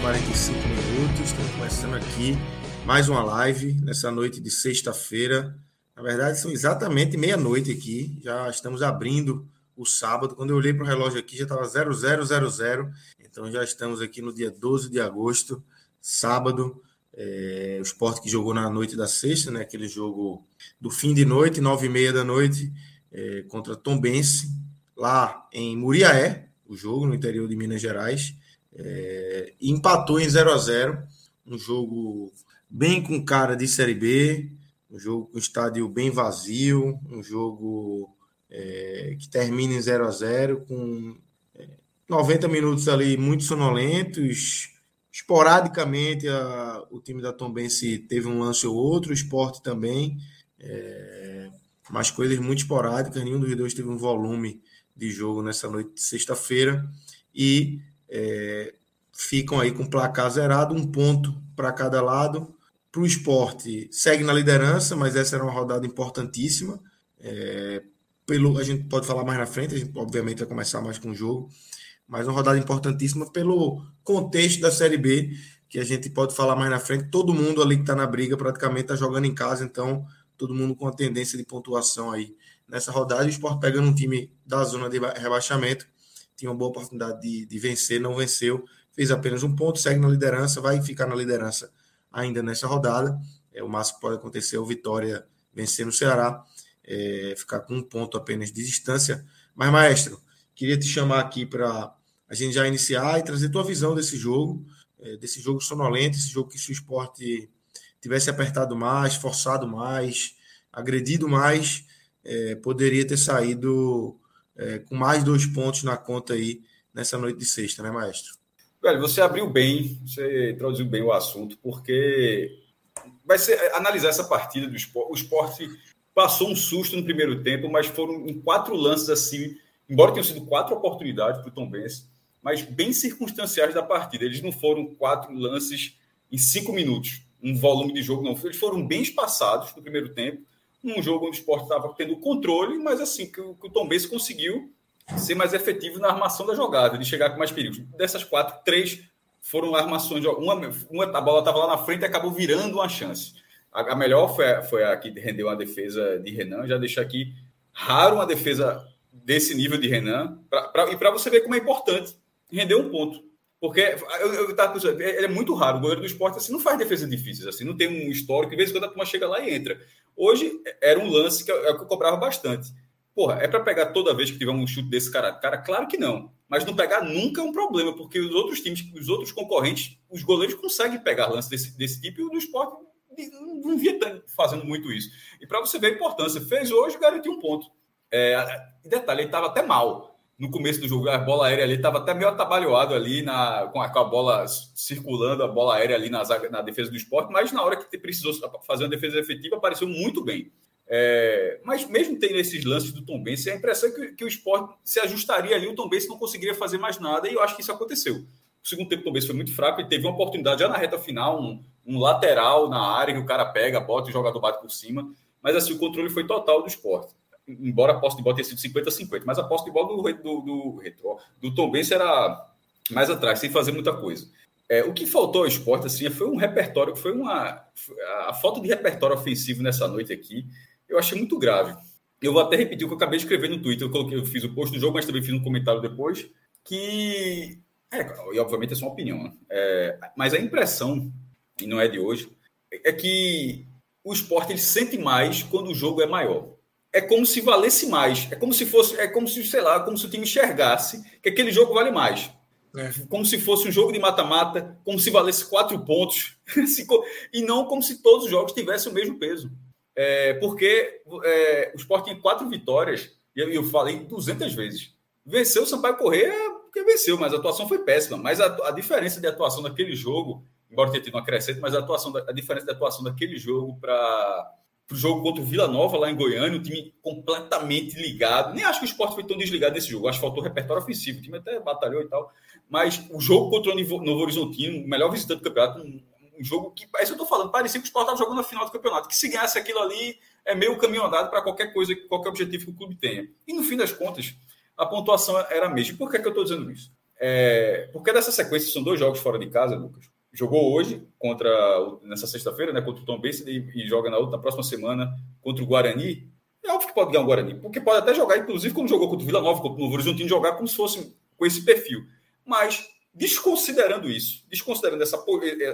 45 minutos. Estamos começando aqui mais uma live nessa noite de sexta-feira. Na verdade, são exatamente meia-noite aqui. Já estamos abrindo o sábado. Quando eu olhei para o relógio aqui, já estava 0000. Então já estamos aqui no dia 12 de agosto, sábado. É, o esporte que jogou na noite da sexta, né? Aquele jogo do fim de noite, nove e meia da noite, é, contra Tombense, lá em Muriaé, o jogo no interior de Minas Gerais. É, empatou em 0 a 0 um jogo bem com cara de Série B, um jogo com estádio bem vazio, um jogo é, que termina em 0 a 0 com é, 90 minutos ali muito sonolentos. Esporadicamente, a, o time da Tombense teve um lance ou outro, o esporte também, é, mas coisas muito esporádicas. Nenhum dos dois teve um volume de jogo nessa noite de sexta-feira e é, ficam aí com placar zerado, um ponto para cada lado. Para o esporte, segue na liderança, mas essa era uma rodada importantíssima. É, pelo, a gente pode falar mais na frente, a gente obviamente vai começar mais com o jogo, mas uma rodada importantíssima pelo contexto da Série B, que a gente pode falar mais na frente. Todo mundo ali que está na briga praticamente está jogando em casa, então todo mundo com a tendência de pontuação aí nessa rodada. O Sport pegando um time da zona de rebaixamento, tinha uma boa oportunidade de, de vencer, não venceu, fez apenas um ponto, segue na liderança, vai ficar na liderança ainda nessa rodada. É, o máximo que pode acontecer é o Vitória vencer no Ceará, é, ficar com um ponto apenas de distância. Mas, maestro, queria te chamar aqui para a gente já iniciar e trazer tua visão desse jogo, é, desse jogo sonolento, esse jogo que se o esporte tivesse apertado mais, forçado mais, agredido mais, é, poderia ter saído é, com mais dois pontos na conta aí nessa noite de sexta, né, maestro? Velho, você abriu bem, você introduziu bem o assunto, porque vai ser analisar essa partida do esporte. O esporte passou um susto no primeiro tempo, mas foram em quatro lances assim, embora tenham sido quatro oportunidades para o Tom Benz, mas bem circunstanciais da partida. Eles não foram quatro lances em cinco minutos, um volume de jogo, não. Eles foram bem espaçados no primeiro tempo um jogo onde o esporte estava tendo controle, mas assim, que, que o Tom Benz conseguiu ser mais efetivo na armação da jogada, de chegar com mais perigos. Dessas quatro, três foram armações. Uma, uma a bola estava lá na frente e acabou virando uma chance. A, a melhor foi a, foi a que rendeu uma defesa de Renan. Já deixo aqui raro uma defesa desse nível de Renan. Pra, pra, e para você ver como é importante render um ponto. Porque eu, eu tava pensando, ele é muito raro. O goleiro do esporte assim, não faz defesas difíceis, assim, não tem um histórico. De vez em quando a turma chega lá e entra. Hoje era um lance que eu, é que eu cobrava bastante. Porra, é para pegar toda vez que tiver um chute desse cara? Cara, claro que não. Mas não pegar nunca é um problema, porque os outros times, os outros concorrentes, os goleiros conseguem pegar lance desse, desse tipo e o do esporte não via fazendo muito isso. E para você ver a importância, fez hoje, garantiu um ponto. É, detalhe, ele estava até mal no começo do jogo, a bola aérea ali estava até meio atabalhoado ali na, com, a, com a bola circulando, a bola aérea ali na, na defesa do esporte, mas na hora que precisou fazer uma defesa efetiva, apareceu muito bem. É, mas mesmo tendo esses lances do Tom Benz, a impressão é que, que, o esporte se ajustaria ali, o Tom Benz não conseguiria fazer mais nada, e eu acho que isso aconteceu. O segundo tempo do Tom Benz foi muito fraco, e teve uma oportunidade já na reta final, um, um lateral na área que o cara pega, bota e o jogador bate por cima, mas assim, o controle foi total do esporte embora a posse de bola tenha sido 50-50, mas a posse de bola do, do, do, do Tom Benz era mais atrás, sem fazer muita coisa. É, o que faltou ao esporte assim, foi um repertório, foi uma. A falta de repertório ofensivo nessa noite aqui, eu achei muito grave. Eu vou até repetir o que eu acabei de escrever no Twitter, eu, coloquei, eu fiz o post do jogo, mas também fiz um comentário depois, que. É, e obviamente é só uma opinião, né? é, mas a impressão, e não é de hoje, é que o esporte ele sente mais quando o jogo é maior é como se valesse mais. É como se fosse, é como se, sei lá, como se o time enxergasse que aquele jogo vale mais. É. Como se fosse um jogo de mata-mata, como se valesse quatro pontos, e não como se todos os jogos tivessem o mesmo peso. É, porque é, o Sport tinha quatro vitórias, e eu, eu falei 200 vezes. Venceu o Sampaio Correia porque venceu, mas a atuação foi péssima. Mas a, a diferença de atuação daquele jogo, embora tenha tido uma crescente, mas a, atuação a diferença de atuação daquele jogo para o jogo contra o Vila Nova lá em Goiânia, um time completamente ligado. Nem acho que o esporte foi tão desligado desse jogo. Acho que faltou repertório ofensivo. O time até batalhou e tal. Mas o jogo contra o Novo Horizontino, o melhor visitante do campeonato, um, um jogo que, é isso eu tô falando, parecia que o Sport estava jogando na final do campeonato, que se ganhasse aquilo ali, é meio caminho andado para qualquer coisa, qualquer objetivo que o clube tenha. E no fim das contas, a pontuação era a mesma. Por que, que eu estou dizendo isso? É, porque dessa sequência são dois jogos fora de casa, Lucas. Jogou hoje contra nessa sexta-feira, né, contra o Tom Benz e, joga na, outra, na próxima semana contra o Guarani. É óbvio que pode ganhar o Guarani, porque pode até jogar, inclusive, como jogou contra o Vila Nova, contra o Novo Horizontino, jogar como se fosse com esse perfil. Mas, desconsiderando isso, desconsiderando essa,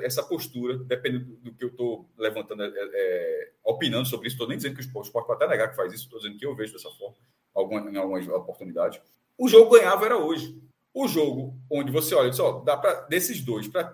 essa postura, dependendo do que eu estou levantando, é, é, opinando sobre isso, estou nem dizendo que o esporte pode até negar que faz isso, estou dizendo que eu vejo dessa forma alguma, em algumas oportunidades. O jogo ganhava era hoje. O jogo onde você olha, só dá para desses dois, para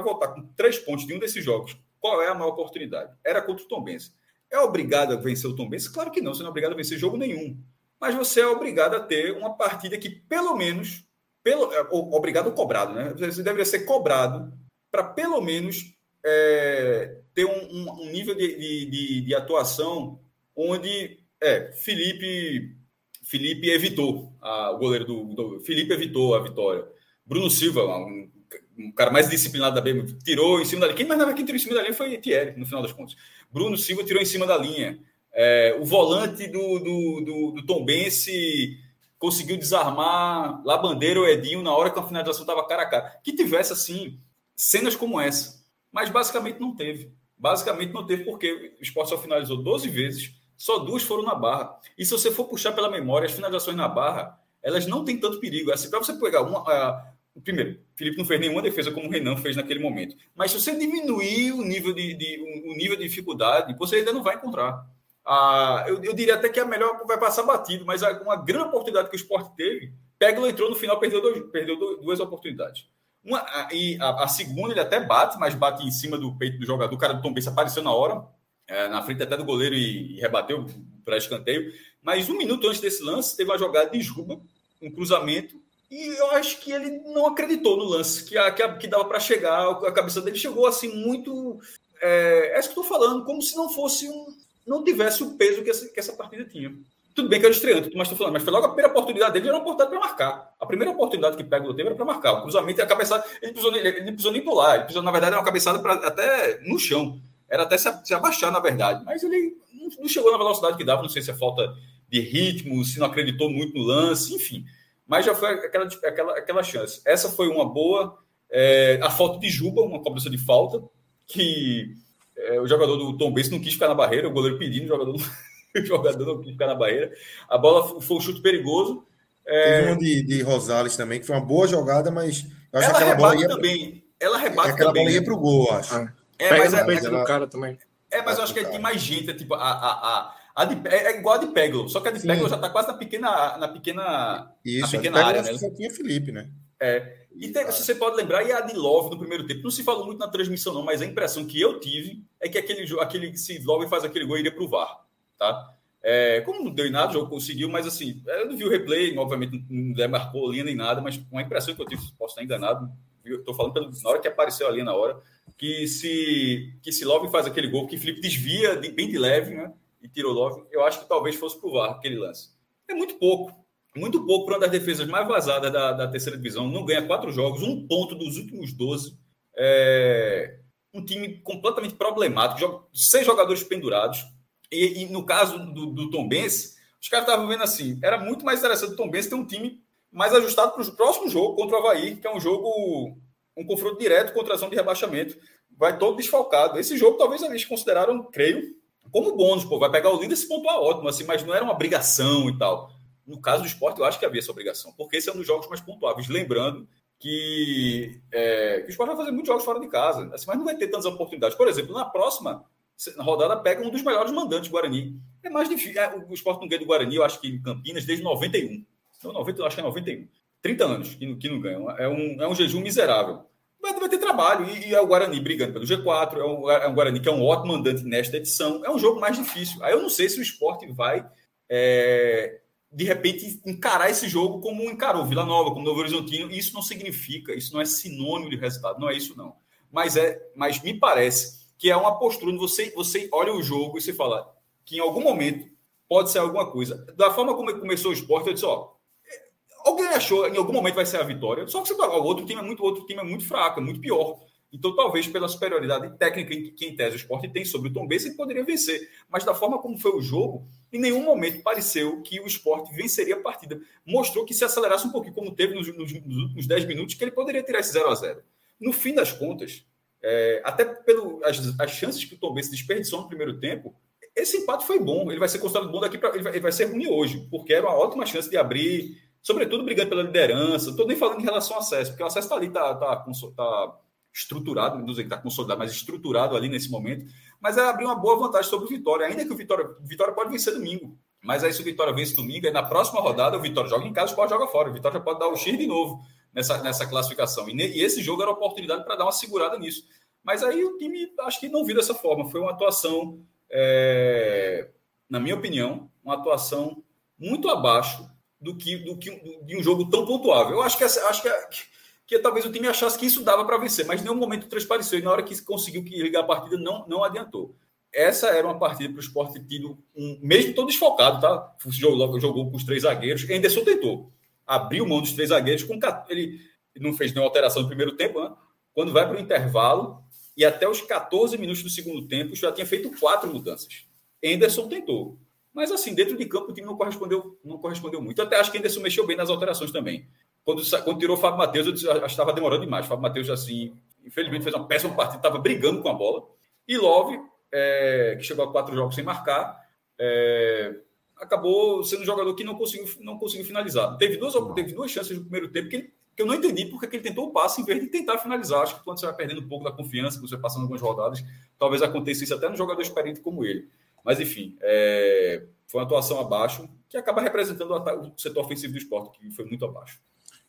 voltar com três pontos de um desses jogos, qual é a maior oportunidade? Era contra o Tom Benz. É obrigado a vencer o Tom Benz? Claro que não, você não é obrigado a vencer jogo nenhum. Mas você é obrigado a ter uma partida que, pelo menos, pelo, é, obrigado cobrado, né? Você deveria ser cobrado para pelo menos é, ter um, um, nível de, de, de, atuação onde é, Felipe Felipe evitou a, o goleiro do, do, Felipe evitou a vitória. Bruno Silva, um, um cara mais disciplinado da B, tirou em cima da linha. Quem mais nada quem tirou em cima da linha foi Thierry, no final das contas. Bruno Silva tirou em cima da linha. É, o volante do, do, do, do Tom Bense conseguiu desarmar Labandeira ou Edinho na hora que a finalização estava cara a cara. Que tivesse, assim, cenas como essa. Mas basicamente não teve. Basicamente não teve, porque o esporte só finalizou 12 vezes, só duas foram na barra. E se você for puxar pela memória, as finalizações na barra, elas não têm tanto perigo. Assim, para você pegar uma. Uh, primeiro, Felipe não fez nenhuma defesa como o Renan fez naquele momento. Mas se você diminuir o nível de, de, o nível de dificuldade, você ainda não vai encontrar. Ah, eu, eu, diria até que a melhor vai passar batido, mas uma grande oportunidade que o esporte teve, Peglo entrou no final, perdeu, dois, perdeu duas oportunidades. Uma, e a, a, segunda ele até bate, mas bate em cima do peito do jogador. O cara do Tom Benz apareceu na hora, é, na frente até do goleiro e, e rebateu para escanteio. Mas um minuto antes desse lance, teve uma jogada de Juba, um cruzamento, e eu acho que ele não acreditou no lance, que, a, que, a, que dava para chegar, a cabeça dele chegou assim muito. É, é isso que estou falando, como se não fosse um, não tivesse o peso que essa, que essa partida tinha. Tudo bem que era estreante, mas estou falando, mas foi logo a primeira oportunidade dele, era uma oportunidade para marcar. A primeira oportunidade que pega o teve era para marcar. O cruzamento e a cabeçada, ele precisou, ele, precisou nem pular, ele precisou, na verdade, era uma cabeçada pra, até no chão. Era até se, se abaixar, na verdade. Mas ele não, não, chegou na velocidade que dava, não sei se é falta de ritmo, se não acreditou muito no lance, enfim. Mas já foi aquela, aquela, aquela chance. Essa foi uma boa. É, a falta de Juba, uma cobrança de falta, que é, o jogador do Tom Benz não quis ficar na barreira, o goleiro pedindo, o jogador, não, o jogador não quis ficar na barreira. A bola foi um chute perigoso. É... Teve uma de, de Rosales também, que foi uma boa jogada, mas eu acho ela que aquela bola ia também. Ela rebate aquela também. bola ia para o gol, acho. Ah. É, Pega mas é, é, ela... cara também. É, mas eu acho que tem mais gente, é tipo, a, a, a, a de, é, é igual a de Peglo, só que a de Peglo já está quase na pequena, na pequena, Isso, na pequena área, né? Só tinha Felipe, né? É. E tem, se você pode lembrar, e a de Love no primeiro tempo, não se falou muito na transmissão, não, mas a impressão que eu tive é que aquele, aquele se Love faz aquele gol, iria para o VAR. Tá? É, como não deu em nada, o jogo conseguiu, mas assim, eu não vi o replay, obviamente não demarcou a linha nem nada, mas uma impressão que eu tive, posso estar enganado, estou falando pelo, na hora que apareceu a linha na hora, que se, que se Love faz aquele gol, que Felipe desvia de, bem de leve, né? E tirou Love, eu acho que talvez fosse para o VAR aquele lance. É muito pouco muito pouco para uma das defesas mais vazadas da, da, terceira divisão. Não ganha quatro jogos, um ponto dos últimos 12. É um time completamente problemático, seis jogadores pendurados. E, e no caso do, do Tom Benz, os caras estavam vendo assim: era muito mais interessante o Tom Benz ter um time mais ajustado para o próximo jogo contra o Havaí, que é um jogo, um confronto direto contra a zona de rebaixamento. Vai todo desfalcado. Esse jogo talvez eles consideraram, creio, como bônus, pô, vai pegar o líder esse ponto é ótimo, assim, mas não era uma obrigação e tal. No caso do esporte, eu acho que havia essa obrigação, porque esse é um dos jogos mais pontuáveis. Lembrando que, é, que o esporte vai fazer muitos jogos fora de casa, assim, mas não vai ter tantas oportunidades. Por exemplo, na próxima rodada, pega um dos melhores mandantes, Guarani. É mais difícil. É, o esporte não ganha do Guarani, eu acho que em Campinas, desde 91. Então, 90, acho que é 91. 30 anos que, que não ganham. É um, é um jejum miserável. Mas vai ter trabalho. E, e, é o Guarani brigando pelo G4. É um, é um Guarani que é um ótimo mandante nesta edição. É um jogo mais difícil. Aí eu não sei se o esporte vai, é, de repente, encarar esse jogo como encarou Vila Nova, como Novo Horizontino. Isso não significa, isso não é sinônimo de resultado. Não é isso, não. Mas, é, mas me parece que é uma postura onde você, você olha o jogo e você fala que em algum momento pode ser alguma coisa. Da forma como começou o esporte, eu disse, ó, Alguém achou em algum momento vai ser a vitória, só que você fala, o outro time é muito, outro time é muito fraco, é muito pior. Então, talvez pela superioridade técnica que, em tese o esporte tem sobre o Tom Benz, ele poderia vencer. Mas da forma como foi o jogo, em nenhum momento pareceu que o esporte venceria a partida. Mostrou que se acelerasse um pouquinho, como teve nos, nos, nos últimos 10 minutos, que ele poderia tirar esse 0 a 0 No fim das contas, é, até pelas as chances que o Tom Benz desperdiçou no primeiro tempo, esse empate foi bom. Ele vai ser considerado bom daqui para. Ele, ele, vai ser ruim hoje, porque era uma ótima chance de abrir sobretudo brigando pela liderança. Estou nem falando em relação ao acesso, porque o acesso está ali, está tá, tá, tá estruturado, não dizer que está consolidado, mas estruturado ali nesse momento. Mas é abrir uma boa vantagem sobre o Vitória, ainda que o Vitória, Vitória pode vencer domingo. Mas aí, se o Vitória vence domingo, aí na próxima rodada o Vitória joga em casa, o Sport joga fora. O Vitória já pode dar o X de novo nessa, nessa classificação. E, ne, e esse jogo era a oportunidade para dar uma segurada nisso. Mas aí o time, acho que não viu dessa forma. Foi uma atuação, é, na minha opinião, uma atuação muito abaixo do que, do que de um jogo tão pontuável. Eu acho que, acho que, que, que talvez o time achasse que isso dava para vencer, mas em nenhum momento transpareceu. E na hora que conseguiu ligar a partida, não, não adiantou. Essa era uma partida para o esporte tido, um, mesmo todo desfocado, tá? Jogou, jogou com os três zagueiros. Anderson tentou. Abriu mão dos três zagueiros. Com, ele, ele não fez nenhuma alteração no primeiro tempo. Né? Quando vai para o intervalo, e até os 14 minutos do segundo tempo, já tinha feito quatro mudanças. Anderson tentou. Mas assim, dentro de campo o time não correspondeu, não correspondeu muito. Eu até acho que Anderson mexeu bem nas alterações também. Quando, quando tirou o Fábio Matheus, eu disse, que estava demorando demais. O Fábio Matheus, assim, infelizmente fez uma péssima partida, estava brigando com a bola. E Love, é, que chegou a quatro jogos sem marcar, é, acabou sendo um jogador que não conseguiu, não conseguiu finalizar. Teve duas, teve duas chances no primeiro tempo que, ele, que eu não entendi porque que ele tentou o passe em vez de tentar finalizar. Acho que quando você vai perdendo um pouco da confiança, quando você vai passando algumas rodadas, talvez aconteça isso até no jogador experiente como ele. Mas, enfim, é, foi uma atuação abaixo, que acaba representando o setor ofensivo do esporte, que foi muito abaixo.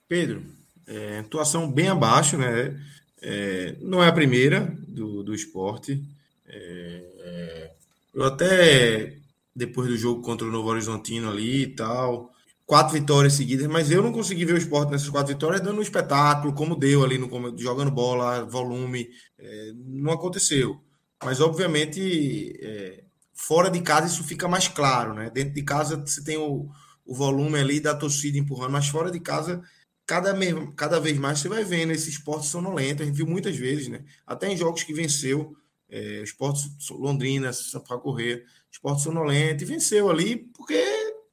Pedro, é, atuação bem abaixo, né? É, não é a primeira do, do esporte. É, é eu até, depois do jogo contra o Novo Horizontino ali e tal, quatro vitórias seguidas, mas eu não consegui ver o esporte nessas quatro vitórias dando um espetáculo, como deu ali, no, jogando bola, volume. É, não aconteceu. Mas, obviamente, é, Fora de casa isso fica mais claro, né? Dentro de casa você tem o, o volume ali da torcida empurrando, mas fora de casa, cada, cada vez mais você vai vendo esse esporte sonolento. A gente viu muitas vezes, né? Até em jogos que venceu, é, esporte Londrina, Sampaio Correr, esporte sonolento, e venceu ali porque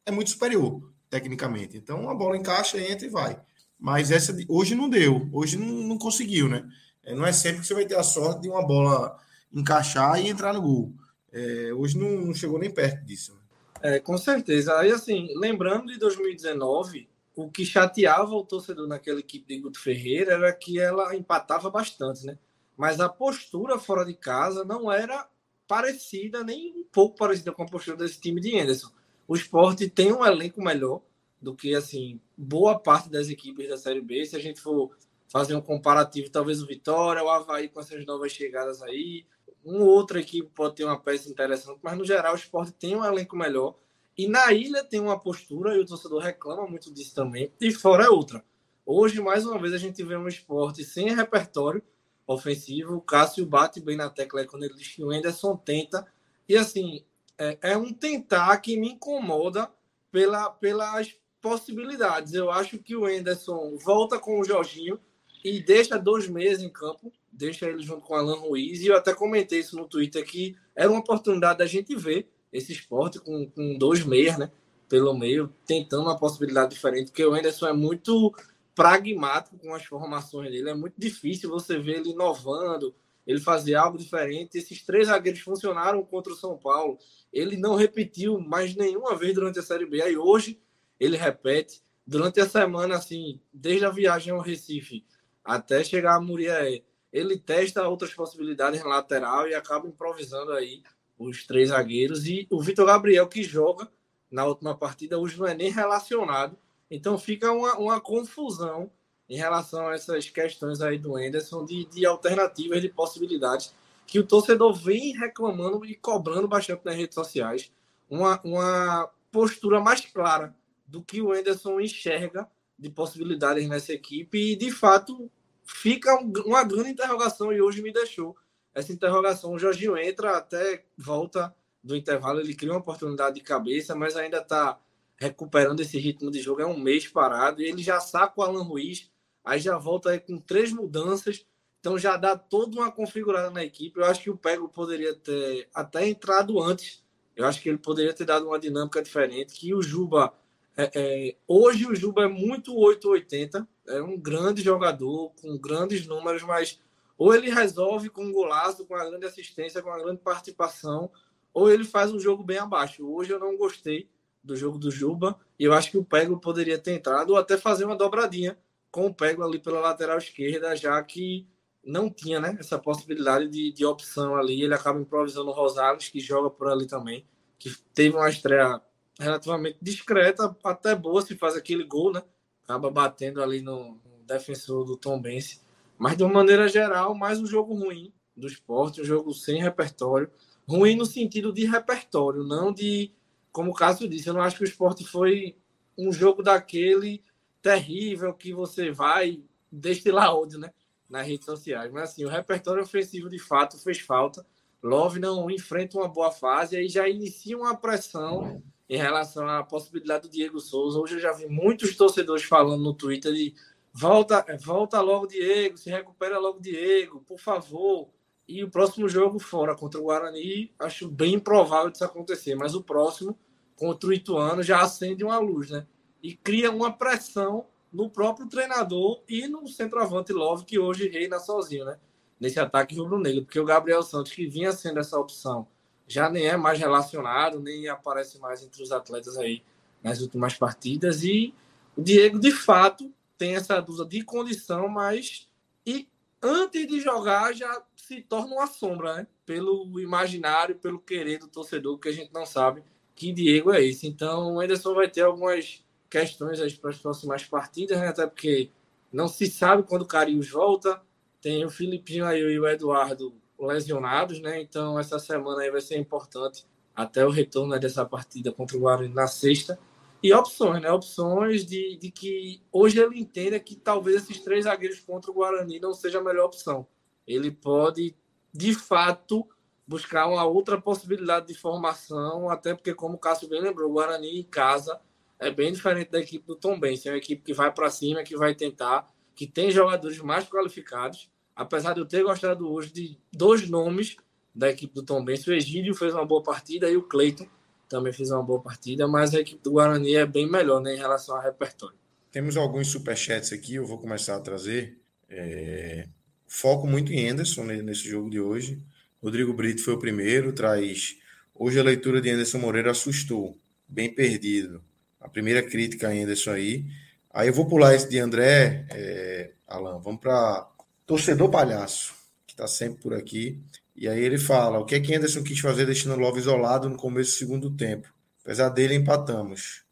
é muito superior, tecnicamente. Então a bola encaixa, entra e vai. Mas essa hoje não deu, hoje não, não conseguiu, né? É, não é sempre que você vai ter a sorte de uma bola encaixar e entrar no gol. É, hoje não, não, chegou nem perto disso. Né? É, com certeza. Aí, assim, lembrando de 2019, o que chateava o torcedor naquela equipe de Guto Ferreira era que ela empatava bastante, né? Mas a postura fora de casa não era parecida, nem um pouco parecida com a postura desse time de Anderson. O esporte tem um elenco melhor do que, assim, boa parte das equipes da Série B. Se a gente for fazer um comparativo, talvez o Vitória, o Havaí com essas novas chegadas aí, um outra equipe pode ter uma peça interessante, mas no geral o esporte tem um elenco melhor. E na ilha tem uma postura, e o torcedor reclama muito disso também, e fora é outra. Hoje, mais uma vez, a gente vê um esporte sem repertório ofensivo. O Cássio bate bem na tecla quando ele diz que o Anderson tenta. E assim, é, é um tentar que me incomoda pela, pelas possibilidades. Eu acho que o Anderson volta com o Jorginho e deixa dois meses em campo deixa ele junto com Alan Ruiz. E eu até comentei isso no Twitter que era uma oportunidade da gente ver esse esporte com, com dois meias, né? Pelo meio, tentando uma possibilidade diferente, porque o Anderson é muito pragmático com as formações dele. É muito difícil você ver ele inovando, ele fazer algo diferente. Esses três zagueiros funcionaram contra o São Paulo. Ele não repetiu mais nenhuma vez durante a Série B. Aí hoje ele repete. Durante a semana, assim, desde a viagem ao Recife até chegar a Muriaé, ele testa outras possibilidades lateral e acaba improvisando aí os três zagueiros, e o Vitor Gabriel, que joga na última partida, hoje não é nem relacionado. Então fica uma, uma confusão em relação a essas questões aí do Anderson de, de alternativas, de possibilidades, que o torcedor vem reclamando e cobrando bastante nas redes sociais. Uma, uma postura mais clara do que o Anderson enxerga de possibilidades nessa equipe e, de fato, fica uma grande interrogação e hoje me deixou essa interrogação. O Jorginho entra, até volta do intervalo, ele cria uma oportunidade de cabeça, mas ainda está recuperando esse ritmo de jogo. É um mês parado e ele já saca o Alan Ruiz, aí já volta com três mudanças, então já dá toda uma configurada na equipe. Eu acho que o Pego poderia ter até entrado antes. Eu acho que ele poderia ter dado uma dinâmica diferente. Que o Juba. É, é, hoje o Juba é muito 880, é um grande jogador, com grandes números, mas ou ele resolve com um golaço, com uma grande assistência, com uma grande participação, ou ele faz um jogo bem abaixo. Hoje eu não gostei do jogo do Juba e eu acho que o Pego poderia ter entrado ou até fazer uma dobradinha com o Pego ali pela lateral esquerda, já que não tinha né, essa possibilidade de, de opção ali. Ele acaba improvisando o Rosales, que joga por ali também, que teve uma estreia relativamente discreta, até boa se faz aquele gol, né? Acaba batendo ali no, defensor do Tom Bense. Mas de uma maneira geral, mais um jogo ruim do esporte, um jogo sem repertório. Ruim no sentido de repertório, não de. Como o Cássio disse, eu não acho que o esporte foi um jogo daquele terrível que você vai destilar ódio, né? Nas redes sociais. Mas assim, o repertório ofensivo de fato fez falta. Love não enfrenta uma boa fase, aí já inicia uma pressão em relação à possibilidade do Diego Souza. Hoje eu já vi muitos torcedores falando no Twitter de volta, volta logo Diego, se recupera logo Diego, por favor. E o próximo jogo fora contra o Guarani, acho bem improvável disso acontecer, mas o próximo contra o Ituano já acende uma luz, né? E cria uma pressão no próprio treinador e no centroavante Love, que hoje reina sozinho, né? Nesse ataque rubro-negro, porque o Gabriel Santos, que vinha sendo essa opção, já nem é mais relacionado, nem aparece mais entre os atletas aí nas últimas partidas. E o Diego, de fato, tem essa dúvida de condição, mas e antes de jogar já se torna uma sombra, né? Pelo imaginário, pelo querer do torcedor, que a gente não sabe que Diego é esse. Então, o Anderson vai ter algumas questões aí para as próximas partidas, né? Até porque não se sabe quando o Carius volta. Tem o Filipinho aí e o Eduardo lesionados, né? Então essa semana aí vai ser importante até o retorno né, dessa partida contra o Guarani na sexta. E opções, né? Opções de, de que hoje ele entenda que talvez esses três zagueiros contra o Guarani não seja a melhor opção. Ele pode, de fato, buscar uma outra possibilidade de formação, até porque, como o Cássio bem lembrou, o Guarani em casa é bem diferente da equipe do Tom Benz. É uma equipe que vai para cima, que vai tentar, que tem jogadores mais qualificados apesar de eu ter gostado hoje de dois nomes da equipe do Tom Benz, o Egídio fez uma boa partida e o Cleiton também fez uma boa partida, mas a equipe do Guarani é bem melhor né, em relação ao repertório. Temos alguns superchats aqui, eu vou começar a trazer. É... Foco muito em Anderson nesse jogo de hoje. Rodrigo Brito foi o primeiro, traz. Hoje a leitura de Anderson Moreira assustou, bem perdido. A primeira crítica a Anderson aí. Aí eu vou pular esse de André, é... Alan, vamos para torcedor palhaço, que está sempre por aqui. E aí ele fala: o que é que Anderson quis fazer deixando o Love isolado no começo do segundo tempo? Apesar dele, empatamos.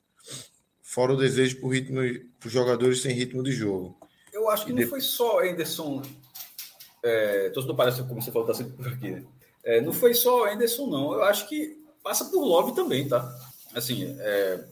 Fora o desejo por ritmo, por jogadores sem ritmo de jogo. Eu acho que e não de... foi só Anderson. É, torcedor palhaço, como você falou, está sempre por aqui, né? É, não foi só Anderson, não. Eu acho que passa por Love também, tá? Assim, é,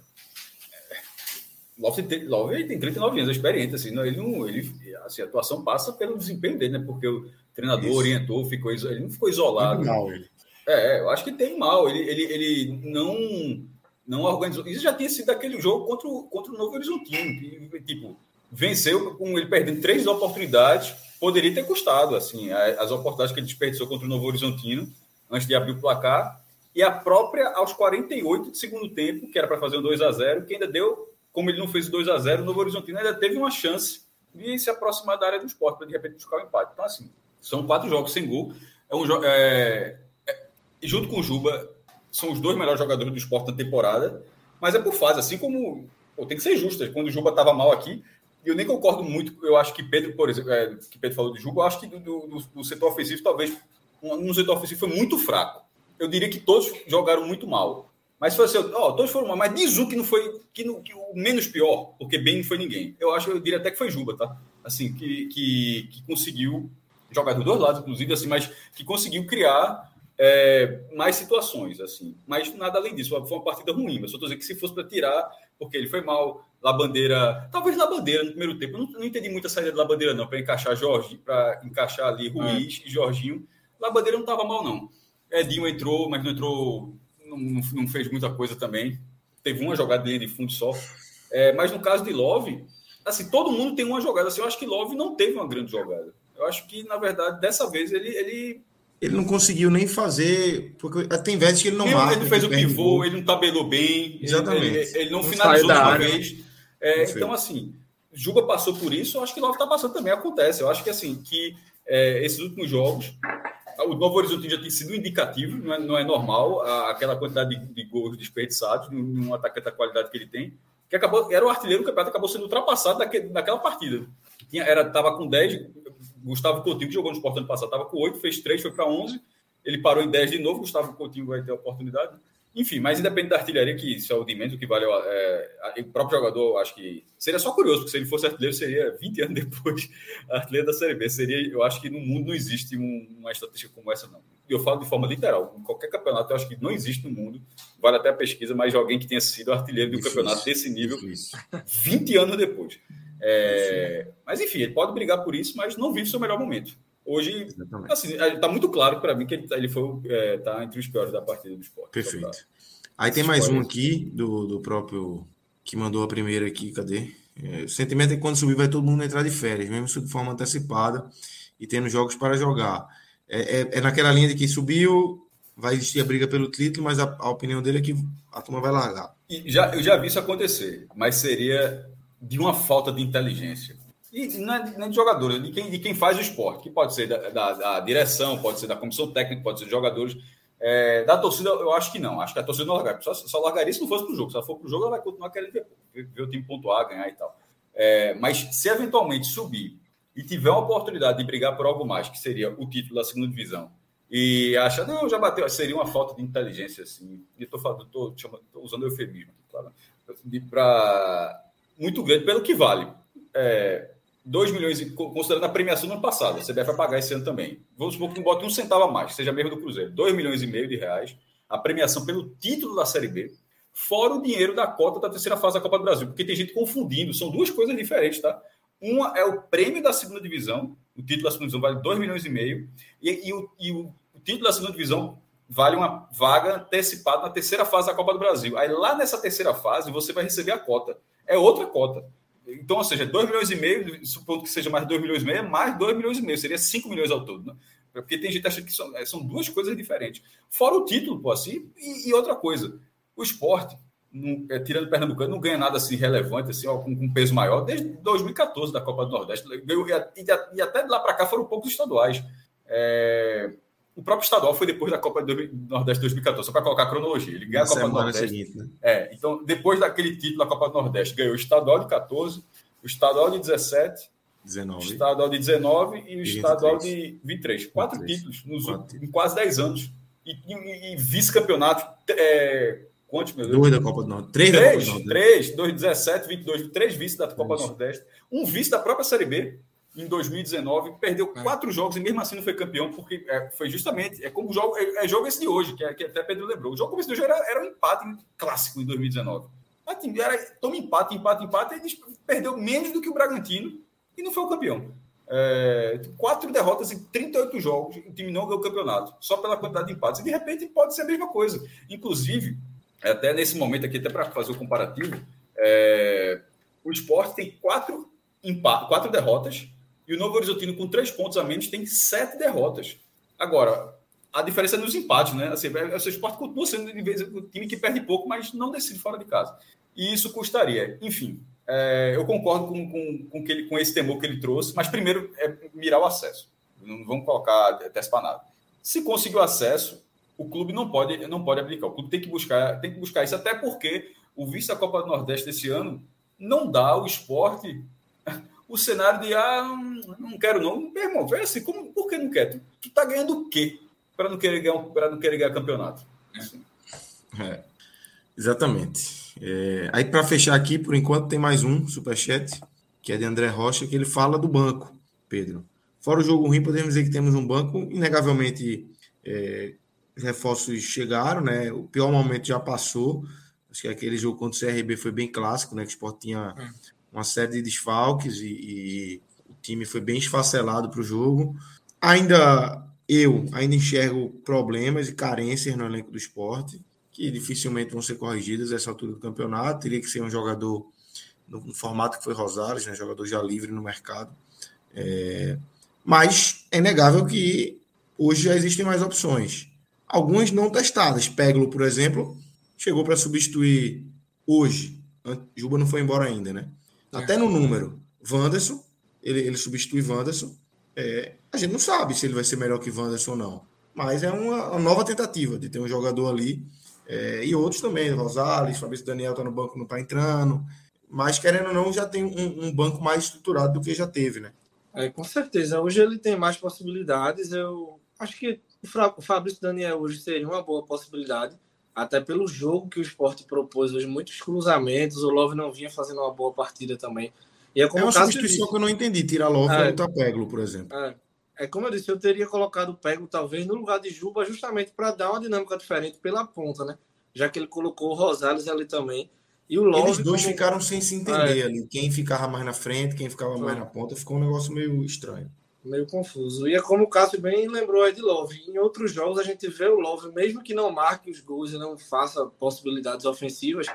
Love tem, Love tem 39 anos, é experiente, assim, não, ele não, ele, assim, a atuação passa pelo desempenho dele, né? Porque o treinador Isso. orientou, ficou, ele não ficou isolado. Mal, ele. É, eu acho que tem mal, ele, ele, ele não, não organizou. Isso já tinha sido aquele jogo contra o, contra o Novo Horizontino, que, tipo, venceu com ele perdendo três oportunidades, poderia ter custado, assim, as oportunidades que ele desperdiçou contra o Novo Horizontino, antes de abrir o placar, e a própria aos 48 de segundo tempo, que era para fazer um 2 a 0 que ainda deu como ele não fez 2 a 0 o Novo Horizontino ainda teve uma chance de se aproximar da área do esporte, para de repente buscar o um empate. Então, assim, são quatro jogos sem gol. É um é, é, junto com o Juba, são os dois melhores jogadores do esporte na temporada, mas é por fase, assim como pô, tem que ser justo. Quando o Juba estava mal aqui, eu nem concordo muito. Eu acho que Pedro, por exemplo, é, que Pedro falou de Juba, eu acho que do, do, do setor ofensivo, talvez, no setor ofensivo foi muito fraco. eu diria que todos jogaram muito mal. Mas se fosse, ó, todos foram mal, mas diz um que não foi que, não, que o menos pior, porque bem não foi ninguém. Eu acho, eu diria até que foi Juba, tá? Assim, que, que, que conseguiu jogar dos dois lados, inclusive, assim, mas que conseguiu criar é, mais situações, assim. Mas nada além disso, foi uma partida ruim. Mas só estou dizendo que se fosse para tirar, porque ele foi mal, Labandeira, talvez Labandeira no primeiro tempo. Eu não, não entendi muita saída de Labandeira, não, para encaixar Jorge, para encaixar ali Ruiz é. e Jorginho. Labandeira não estava mal, não. Edinho entrou, mas não entrou, não, não, fez muita coisa também. Teve uma jogada de fundo só. É, mas no caso de Love, assim, todo mundo tem uma jogada. Assim, eu acho que Love não teve uma grande jogada. Eu acho que, na verdade, dessa vez ele, ele ele não conseguiu nem fazer, porque tem vezes que ele não ele, marca. Ele fez o pivô, ele não tabelou bem, Exatamente. Ele, ele, ele não, não finalizou uma vez. É, então, assim, Juba passou por isso, eu acho que Love está passando também, acontece. Eu acho que, assim, que é, esses últimos jogos, o Novo Horizonte já tem sido indicativo, não é, não é normal a, aquela quantidade de, de gols desperdiçados num atacante da qualidade que ele tem, que acabou, era o artilheiro do campeonato, acabou sendo ultrapassado naquele, naquela partida. Tinha, era, tava com 10, Gustavo Coutinho, que jogou no Sport ano passado, estava com 8, fez 3, foi para 11, ele parou em 10 de novo, Gustavo Coutinho vai ter a oportunidade. Enfim, mas independente da artilharia, que isso é o de menos, o que vale é, o próprio jogador, acho que seria só curioso, porque se ele fosse artilheiro, seria 20 anos depois artilheiro da Série B. Seria, eu acho que no mundo não existe um, uma estatística como essa, não. E eu falo de forma literal. Em qualquer campeonato, eu acho que não existe no mundo, vale até a pesquisa, mas alguém que tenha sido artilheiro do campeonato desse nível, difícil. 20 anos depois. É, mas enfim, ele pode brigar por isso, mas não vive seu melhor momento. Hoje, Exatamente. assim, está muito claro para mim que ele, tá, ele foi é, tá entre os piores da partida do esporte. Perfeito. Aí tem mais um aqui do, do próprio que mandou a primeira aqui, cadê? É, o sentimento é que quando subir vai todo mundo entrar de férias, mesmo de forma antecipada e tendo jogos para jogar. É, é, é, naquela linha de que subiu, vai existir a briga pelo título, mas a, a opinião dele é que a turma vai largar. E já, eu já vi isso acontecer, mas seria de uma falta de inteligência. E não é, não é de jogadores, de quem, de quem faz o esporte, que pode ser da, da, da direção, pode ser da comissão técnica, pode ser de jogadores. É, da torcida, eu acho que não. Acho que a torcida não largaria. Só, só largaria se não fosse para o jogo. Se ela for para o jogo, ela vai continuar querendo ver, ver, o time pontuar, ganhar e tal. É, mas se eventualmente subir e tiver uma oportunidade de brigar por algo mais, que seria o título da segunda divisão, e acha, não, já bateu, seria uma falta de inteligência, assim. E estou falando, estou usando eufemismo, claro. Para muito grande pelo que vale. É, 2 milhões, considerando a premiação do ano passado, a CBF vai pagar esse ano também. Vamos supor que não bote um centavo a mais, seja mesmo do Cruzeiro. 2 milhões e meio de reais, a premiação pelo título da Série B, fora o dinheiro da cota da terceira fase da Copa do Brasil, porque tem gente confundindo, são duas coisas diferentes, tá? Uma é o prêmio da segunda divisão, o título da segunda divisão vale 2 milhões e meio, e, e, o, e o, o título da segunda divisão vale uma vaga antecipada na terceira fase da Copa do Brasil. Aí lá nessa terceira fase você vai receber a cota. É outra cota. Então, ou seja, 2 milhões e meio, supondo que seja mais 2 milhões e meio, é mais 2 milhões e meio, seria 5 milhões ao todo, né? Porque tem gente que acha que são, é, são duas coisas diferentes. Fora o título, pô, assim, e, e outra coisa, o esporte, não, é, tirando o Pernambucano, não ganha nada assim relevante, assim, ó, com, com peso maior, desde 2014 da Copa do Nordeste. E, e, até de lá para cá foram poucos estaduais. É, o próprio estadual foi depois da Copa do Nordeste 2014, só para colocar a cronologia. Ele ganhou a Copa do Nordeste. Seguinte, né? É, então, depois daquele título da Copa do Nordeste, ganhou o estadual de 14, o estadual de 17, 19. o estadual de 19 e o estadual de 23. Quatro 23. títulos nos, Quatro. em quase 10 anos. E, e, e vice-campeonato. É, quantos, meu Deus? Dois da Copa do Nordeste. Três, três da Copa do Nordeste. Três, dois, 17, 22, três vice da Copa do Nordeste. Um vice da própria Série B em 2019, perdeu é. quatro jogos e mesmo assim não foi campeão, porque é, foi justamente, é como o jogo, é, é, jogo esse de hoje, que, é, que até Pedro lembrou. O jogo esse de hoje era, era um empate clássico em 2019. Assim, era, toma empate, empate, empate, e perdeu menos do que o Bragantino e não foi o campeão. É, quatro derrotas em 38 jogos, o time não ganhou o campeonato, só pela quantidade de empates. E de repente pode ser a mesma coisa. Inclusive, até nesse momento aqui, até para fazer o comparativo, é, o esporte tem quatro, empate, quatro derrotas e o Novo Horizontino, com três pontos a menos, tem sete derrotas. Agora, a diferença é nos empates, né? Assim, é, o seu esporte continua sendo de vez um time que perde pouco, mas não decide fora de casa. E isso custaria. Enfim, é, eu concordo com, com, com, que ele, com esse temor que ele trouxe, mas primeiro é mirar o acesso. Não vamos colocar teste para nada. Se conseguiu acesso, o clube não pode, não pode aplicar. O clube tem que buscar, tem que buscar isso, até porque o vice da Copa do Nordeste desse ano não dá ao esporte o cenário de ah, não quero não. Meu irmão, é assim, como, por que não quer? Tu, tu tá ganhando o quê? para não querer ganhar para não querer ganhar campeonato. É, exatamente. É, aí para fechar aqui, por enquanto tem mais um superchat que é de André Rocha que ele fala do banco, Pedro. Fora o jogo ruim, podemos dizer que temos um banco inegavelmente é, reforços chegaram, né? O pior momento já passou. Acho que aquele jogo contra o CRB foi bem clássico, né? Que o Sport tinha é. Uma série de desfalques e, e o time foi bem esfacelado para o jogo. Ainda eu ainda enxergo problemas e carências no elenco do esporte, que dificilmente vão ser corrigidas nessa altura do campeonato. Teria que ser um jogador no formato que foi Rosales, né? jogador já livre no mercado. É... Mas é inegável que hoje já existem mais opções. Algumas não testadas. Peglo, por exemplo, chegou para substituir hoje. Juba não foi embora ainda, né? Até no número. Wanderson, ele, ele substitui Wanderson. É, a gente não sabe se ele vai ser melhor que Wanderson ou não. Mas é uma, uma nova tentativa de ter um jogador ali. É, e outros também, Rosales, Fabrício Daniel está no banco, não está entrando. Mas, querendo ou não, já tem um, um, banco mais estruturado do que já teve, né? É, com certeza. Hoje ele tem mais possibilidades. Eu acho que o Fabrício Daniel hoje seria uma boa possibilidade até pelo jogo que o esporte propôs hoje, muitos cruzamentos, o Love não vinha fazendo uma boa partida também. E é, como é uma substituição que eu não entendi, tirar Love é, e botar Peglo, por exemplo. É, é, como eu disse, eu teria colocado o Peglo talvez no lugar de Juba, justamente para dar uma dinâmica diferente pela ponta, né? Já que ele colocou o Rosales ali também. E o Love. Eles dois como... ficaram sem se entender é. ali. Quem ficava mais na frente, quem ficava mais na ponta, ficou um negócio meio estranho meio confuso. E é como o Cássio bem lembrou aí de Love. Em outros jogos a gente vê o Love, mesmo que não marque os gols e não faça possibilidades ofensivas,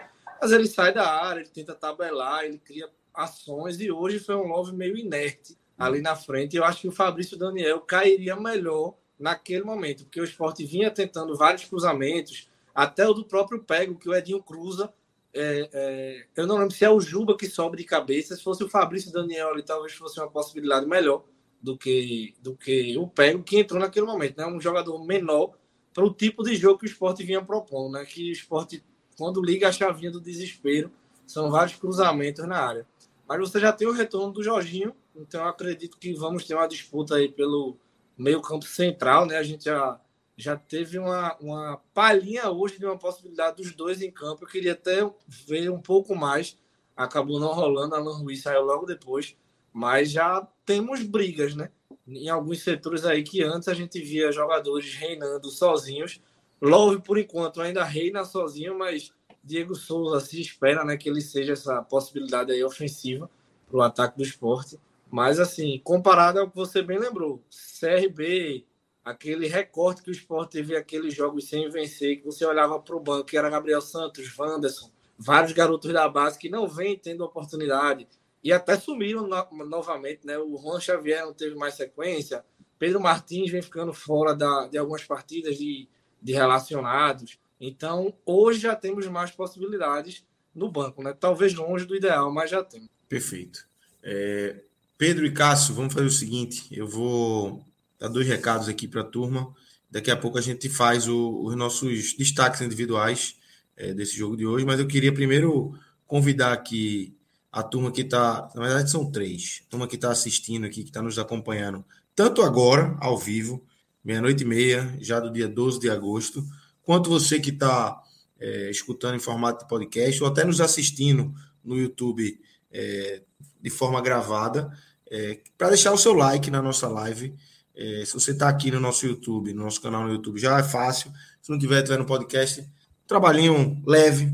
mas ele sai da área, ele tenta tabelar, ele cria ações e hoje foi um Love meio inerte ali na frente. Eu acho que o Fabrício Daniel cairia melhor naquele momento, porque o esporte vinha tentando vários cruzamentos, até o do próprio Pego, que o Edinho cruza. É, é, eu não lembro se é o Juba que sobe de cabeça, se fosse o Fabrício Daniel ali, talvez fosse uma possibilidade melhor do que, do que o Pego, que entrou naquele momento. Né? Um jogador menor para o tipo de jogo que o esporte vinha propondo. Né? Que o esporte, quando liga a chavinha do desespero, são vários cruzamentos na área. Mas você já tem o retorno do Jorginho, então acredito que vamos ter uma disputa aí pelo meio campo central. Né? A gente já, já teve uma, uma palhinha hoje de uma possibilidade dos dois em campo. Eu queria até ver um pouco mais. Acabou não rolando, Alan Ruiz saiu logo depois mas já temos brigas, né? Em alguns setores aí que antes a gente via jogadores reinando sozinhos. Love, por enquanto, ainda reina sozinho, mas Diego Souza se espera né, que ele seja essa possibilidade aí ofensiva para o ataque do esporte. Mas, assim, comparado ao que você bem lembrou, CRB, aquele recorte que o esporte teve aqueles jogos sem vencer, que você olhava para o banco, que era Gabriel Santos, Wanderson, vários garotos da base que não vêm tendo oportunidade e até sumiram no, novamente, né? O Juan Xavier não teve mais sequência, Pedro Martins vem ficando fora da, de algumas partidas de, de relacionados. Então, hoje já temos mais possibilidades no banco, né? Talvez longe do ideal, mas já temos. Perfeito. É, Pedro e Cássio, vamos fazer o seguinte: eu vou dar dois recados aqui para a turma. Daqui a pouco a gente faz o, os nossos destaques individuais é, desse jogo de hoje, mas eu queria primeiro convidar aqui a turma que está, na verdade são três, a turma que está assistindo aqui, que está nos acompanhando, tanto agora, ao vivo, meia-noite e meia, já do dia 12 de agosto, quanto você que está é, escutando em formato de podcast, ou até nos assistindo no YouTube é, de forma gravada, é, para deixar o seu like na nossa live. É, se você está aqui no nosso YouTube, no nosso canal no YouTube, já é fácil. Se não tiver, tiver no podcast, trabalhinho leve,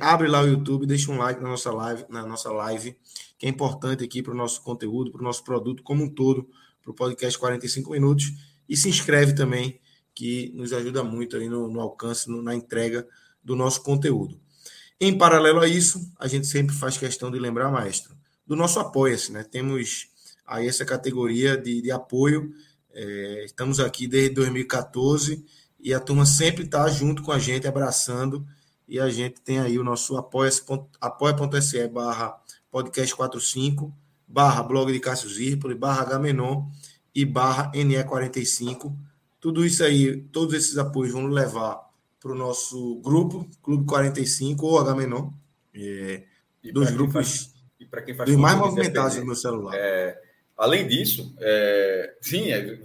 Abre lá o YouTube, deixa um like na nossa live, na nossa live, que é importante aqui para o nosso conteúdo, para o nosso produto como um todo, para o podcast 45 minutos. E se inscreve também, que nos ajuda muito aí no, no alcance, no, na entrega do nosso conteúdo. Em paralelo a isso, a gente sempre faz questão de lembrar, maestro, do nosso apoia-se, né? Temos aí essa categoria de, de apoio. É, estamos aqui desde 2014 e a turma sempre está junto com a gente, abraçando e a gente tem aí o nosso apoia.se barra podcast 45, barra blog de Cássio Zirpoli, barra Gamenon e barra NE45. Tudo isso aí, todos esses apoios vão levar para o nosso grupo, Clube 45 ou Agamenon, é, dos grupos faz, e para quem faz dos mais movimentados no meu celular. É, Além disso, é, sim, é,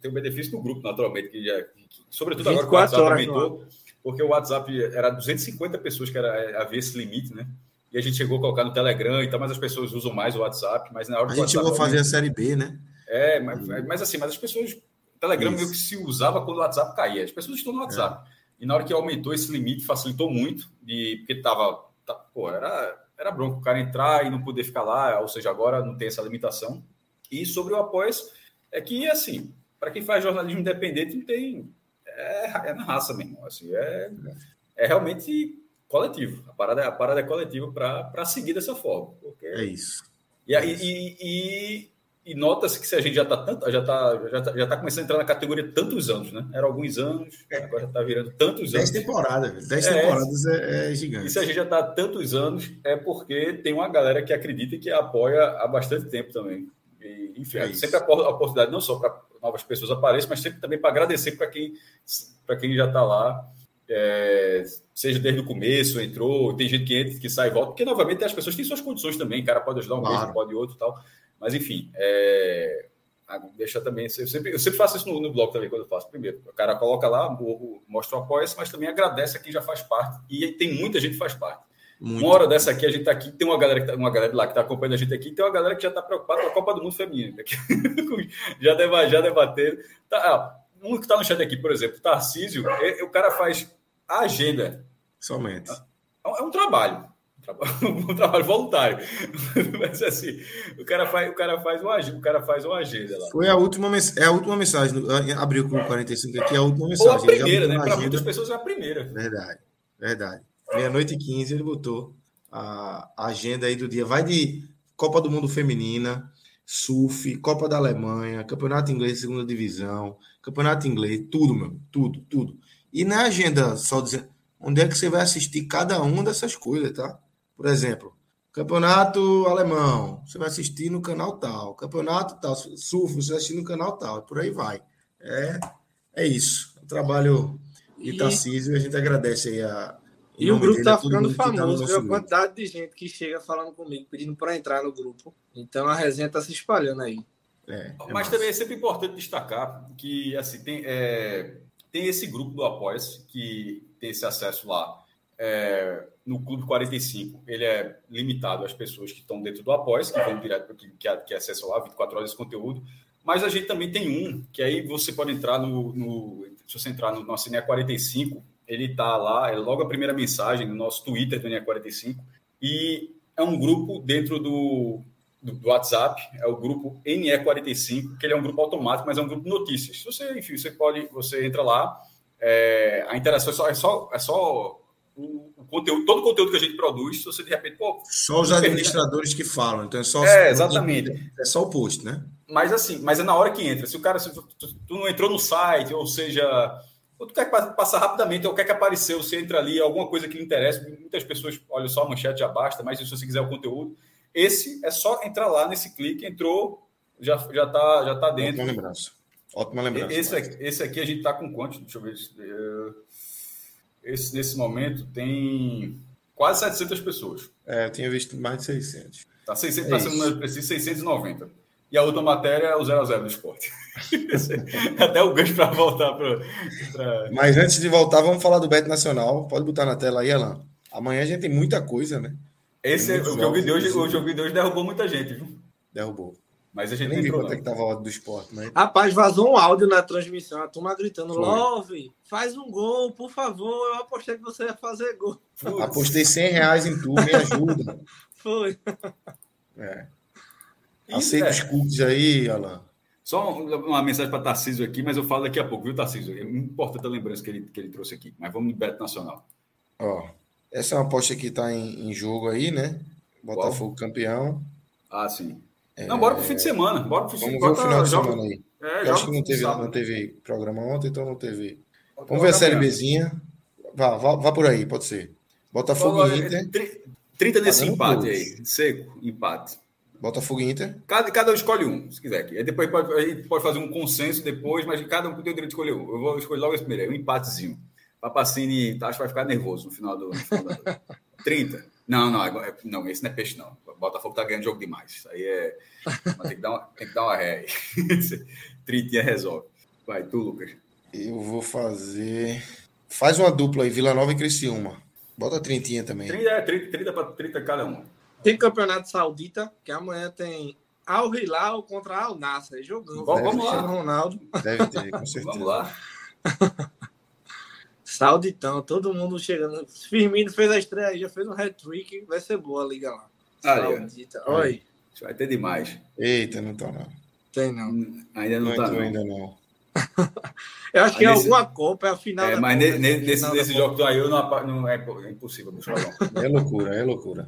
tem o benefício do grupo, naturalmente, que, já, que sobretudo agora que o WhatsApp aumentou, porque o WhatsApp era 250 pessoas que era, havia esse limite, né? E a gente chegou a colocar no Telegram e tal, mas as pessoas usam mais o WhatsApp, mas na hora A gente chegou a fazer a série B, né? É, mas, mas assim, mas as pessoas. O Telegram Isso. meio que se usava quando o WhatsApp caía. As pessoas estão no WhatsApp. É. E na hora que aumentou esse limite, facilitou muito, de, porque tava. Tá, pô, era era bronco o cara entrar e não poder ficar lá, ou seja, agora não tem essa limitação. E sobre o apoias, é que, assim, para quem faz jornalismo independente, não tem. É, é na raça mesmo. Assim, é, é realmente coletivo. A parada, a parada é coletiva para seguir dessa forma. Porque... É isso. E, é isso. e, e, e nota-se que se a gente já está tanto, já tá, já tá, já tá começando a entrar na categoria tantos anos, né? Era alguns anos, agora já está virando tantos anos. Dez temporadas, dez é, temporadas é, é, gigante. E se a gente já está tantos anos, é porque tem uma galera que acredita e que apoia há bastante tempo também. E, enfim, é sempre a oportunidade não só para novas pessoas apareçam, mas sempre também para agradecer para quem, quem já está lá. É, seja desde o começo, entrou, tem gente que entra, que sai e volta, porque novamente as pessoas têm suas condições também, o cara pode ajudar um claro. mês, pode outro tal. Mas, enfim, é, deixa também. Eu sempre, eu sempre faço isso no, no blog também, quando eu faço. Primeiro, o cara coloca lá, mostra o apoio, mas também agradece a quem já faz parte. E tem muita gente que faz parte. Muito. Uma hora dessa aqui, a gente tá aqui, tem uma galera, que tá, uma galera lá que está acompanhando a gente aqui, tem uma galera que já está preocupada com a Copa do Mundo Feminino. já, deva, já debater. Tá, um que está no chat aqui, por exemplo, Tarcísio, é, o cara faz a agenda. Somente. É, é um trabalho. um trabalho voluntário. Mas assim, o cara faz, o cara faz uma, o cara faz uma agenda lá. Foi a última, é a última mensagem. Abriu com o 45 aqui, é a última mensagem. Ou a primeira, né? Para muitas pessoas é a primeira. Verdade, verdade. Meia-noite e 15 ele botou a, agenda aí do dia. Vai de Copa do Mundo Feminina, surf, Copa da Alemanha, Campeonato Inglês Segunda Divisão, Campeonato Inglês, tudo, meu, tudo, tudo. E na agenda, só dizer onde é que você vai assistir cada uma dessas coisas, tá? Por exemplo, campeonato alemão, você vai assistir no canal tal. Campeonato tal, surf, você vai assistir no canal tal. Por aí vai. É, é isso. O trabalho de Tarcísio, a gente agradece aí a. E o grupo tá ficando tá famoso, tá a quantidade de gente que chega falando comigo, pedindo para entrar no grupo. Então a resenha tá se espalhando aí. É, é Mas massa. também é sempre importante destacar que assim, tem, é, tem esse grupo do Apoia-se que tem esse acesso lá é, no Clube 45, ele é limitado às pessoas que estão dentro do Após, que vão direto, que, que, que acessam lá 24 horas de conteúdo, mas a gente também tem um, que aí você pode entrar no, no se você entrar no nosso NE45, ele está lá, é logo a primeira mensagem no nosso Twitter do NE45, e é um grupo dentro do, do, do, WhatsApp, é o grupo NE45, que ele é um grupo automático, mas é um grupo de notícias. Você, enfim, você pode, você entra lá, é, a interação é só, é só, é só o, o, conteúdo, todo o conteúdo que a gente produz, se você de repente, pô. Só os administradores que falam, então é só. É, exatamente. É só o post, né? Mas assim, mas é na hora que entra. Se o cara, se tu, tu, tu não entrou no site, ou seja, ou tu quer passar rapidamente, ou quer que apareceu, você entra ali, alguma coisa que lhe interessa. Muitas pessoas olham só a manchete já basta, mas se você quiser o conteúdo, esse é só entrar lá nesse clique, entrou, já, já, tá, já tá dentro. Ótima lembrança. Ótima lembrança. Esse, aqui, esse aqui a gente tá com quanto? Deixa eu ver. Uh, esse, nesse momento tem quase 700 pessoas. É, eu tinha visto mais de 600. Tá 600, é sendo mais preciso, 690. E a outra matéria é o 0 a 0 do esporte. Até o gancho para voltar para. Pra... Mas antes de voltar, vamos falar do Bet Nacional. Pode botar na tela aí, Alan. Amanhã a gente tem muita coisa, né? Esse é, o, jogo de hoje, o jogo de hoje derrubou muita gente, viu? Derrubou. Mas a gente nem viu quanto é que tava a hora do esporte, mas... Rapaz, vazou um áudio na transmissão, a turma gritando, Foi. Love, faz um gol, por favor, eu apostei que você ia fazer gol. Putz. Apostei 100 reais em tu, me ajuda. Foi. É. Aceita é. os cookies aí, Alan. Só uma mensagem para Tarcísio aqui, mas eu falo daqui a pouco, viu, Tarcísio? É importante a lembrança que ele, que ele trouxe aqui. Mas vamos no Beto Nacional. Ó, essa é uma aposta que está em, em, jogo aí, né? Botafogo Qual? campeão. Ah, sim. É... Não, bora pro fim de semana. Bora pro fim, Vamos ver o final de joga... semana aí. É, acho que não teve, não teve programa ontem, então não teve. Vamos ver a Série Bzinha. Vá, vá, vá por aí, pode ser. Botafogo e Inter. 30 nesse empate aí, seco, empate. Botafogo e Inter. Cada, cada um escolhe um, se quiser. Aí depois pode, a gente pode fazer um consenso depois, mas cada um tem o direito de escolher um. Eu vou escolher logo esse primeiro, um empatezinho. Papacini, acho que vai ficar nervoso no final do. No final 30. Não, não, é, não, esse não é peixe, não. O Botafogo tá ganhando jogo demais. Aí é. Mas tem que dar uma, tem que dar uma ré aí. Tritinha resolve. Vai, tu, Lucas. Eu vou fazer. Faz uma dupla aí, Vila Nova e Criciúma. Bota a trintinha também. 30, é, 30, 30 para 30 cada um. Tem campeonato saudita, que amanhã tem Al Hilal contra Al Nassr. Jogando. Vamos, vamos lá. Ronaldo. Deve ter, com certeza. Vamos lá. Sauditão, todo mundo chegando. Firmino fez a estreia aí, já fez um hat-trick. Vai ser boa a liga lá. Ali, ó. Saudita. Oi. Isso vai ter demais. Eita, não tá não. Tem não. Ainda não, Não tá. Não. ainda não. Eu acho que é Nesse- alguma Copa, é a final É, da mas Copa, é final nesse, da nesse Copa. jogo do aí eu não, não é, é impossível. É loucura, é loucura.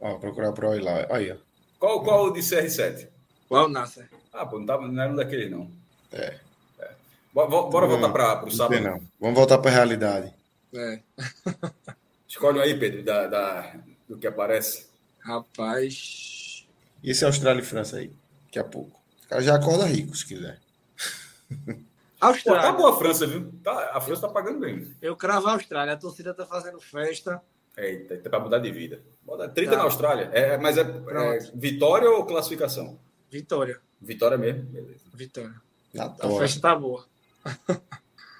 Ó, procurar pro lá. Aí, ó. Qual, qual o de CR7? Qual Nasser? Ah, pô, não, tava, não era um daqueles, não. É. Bora, bora Não, voltar para o Não sábado. tem não. Vamos voltar pra realidade. É. Escolhe aí, Pedro, da, da- do que aparece. Rapaz. E esse Austrália e França aí? Daqui a pouco. O cara já acorda rico, se quiser. Pô, tá Austrália. boa a França, viu? Tá, a França tá pagando bem. Eu cravo a Austrália. A torcida tá fazendo festa. Eita, tá para mudar de vida. Bota 30 Tá. na Austrália. É, mas é, é vitória ou classificação? Vitória. Vitória mesmo. Beleza. Vitória. Na A tora. festa tá boa.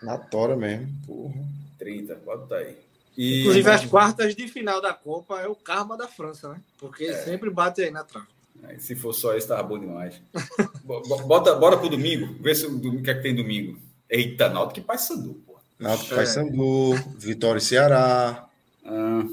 Na tora mesmo. Porra. 30, bota aí. E, Inclusive, as quartas de final da Copa é o karma da França, né? Porque É. sempre bate aí na trave. Se for só esse, tava bom demais. Bo- bo- Bota, bora pro domingo. Vê se o domingo que é que tem domingo. Eita, Náutico que Paysandu, pô. Náutico É. Paysandu, Vitória e Ceará, Ah,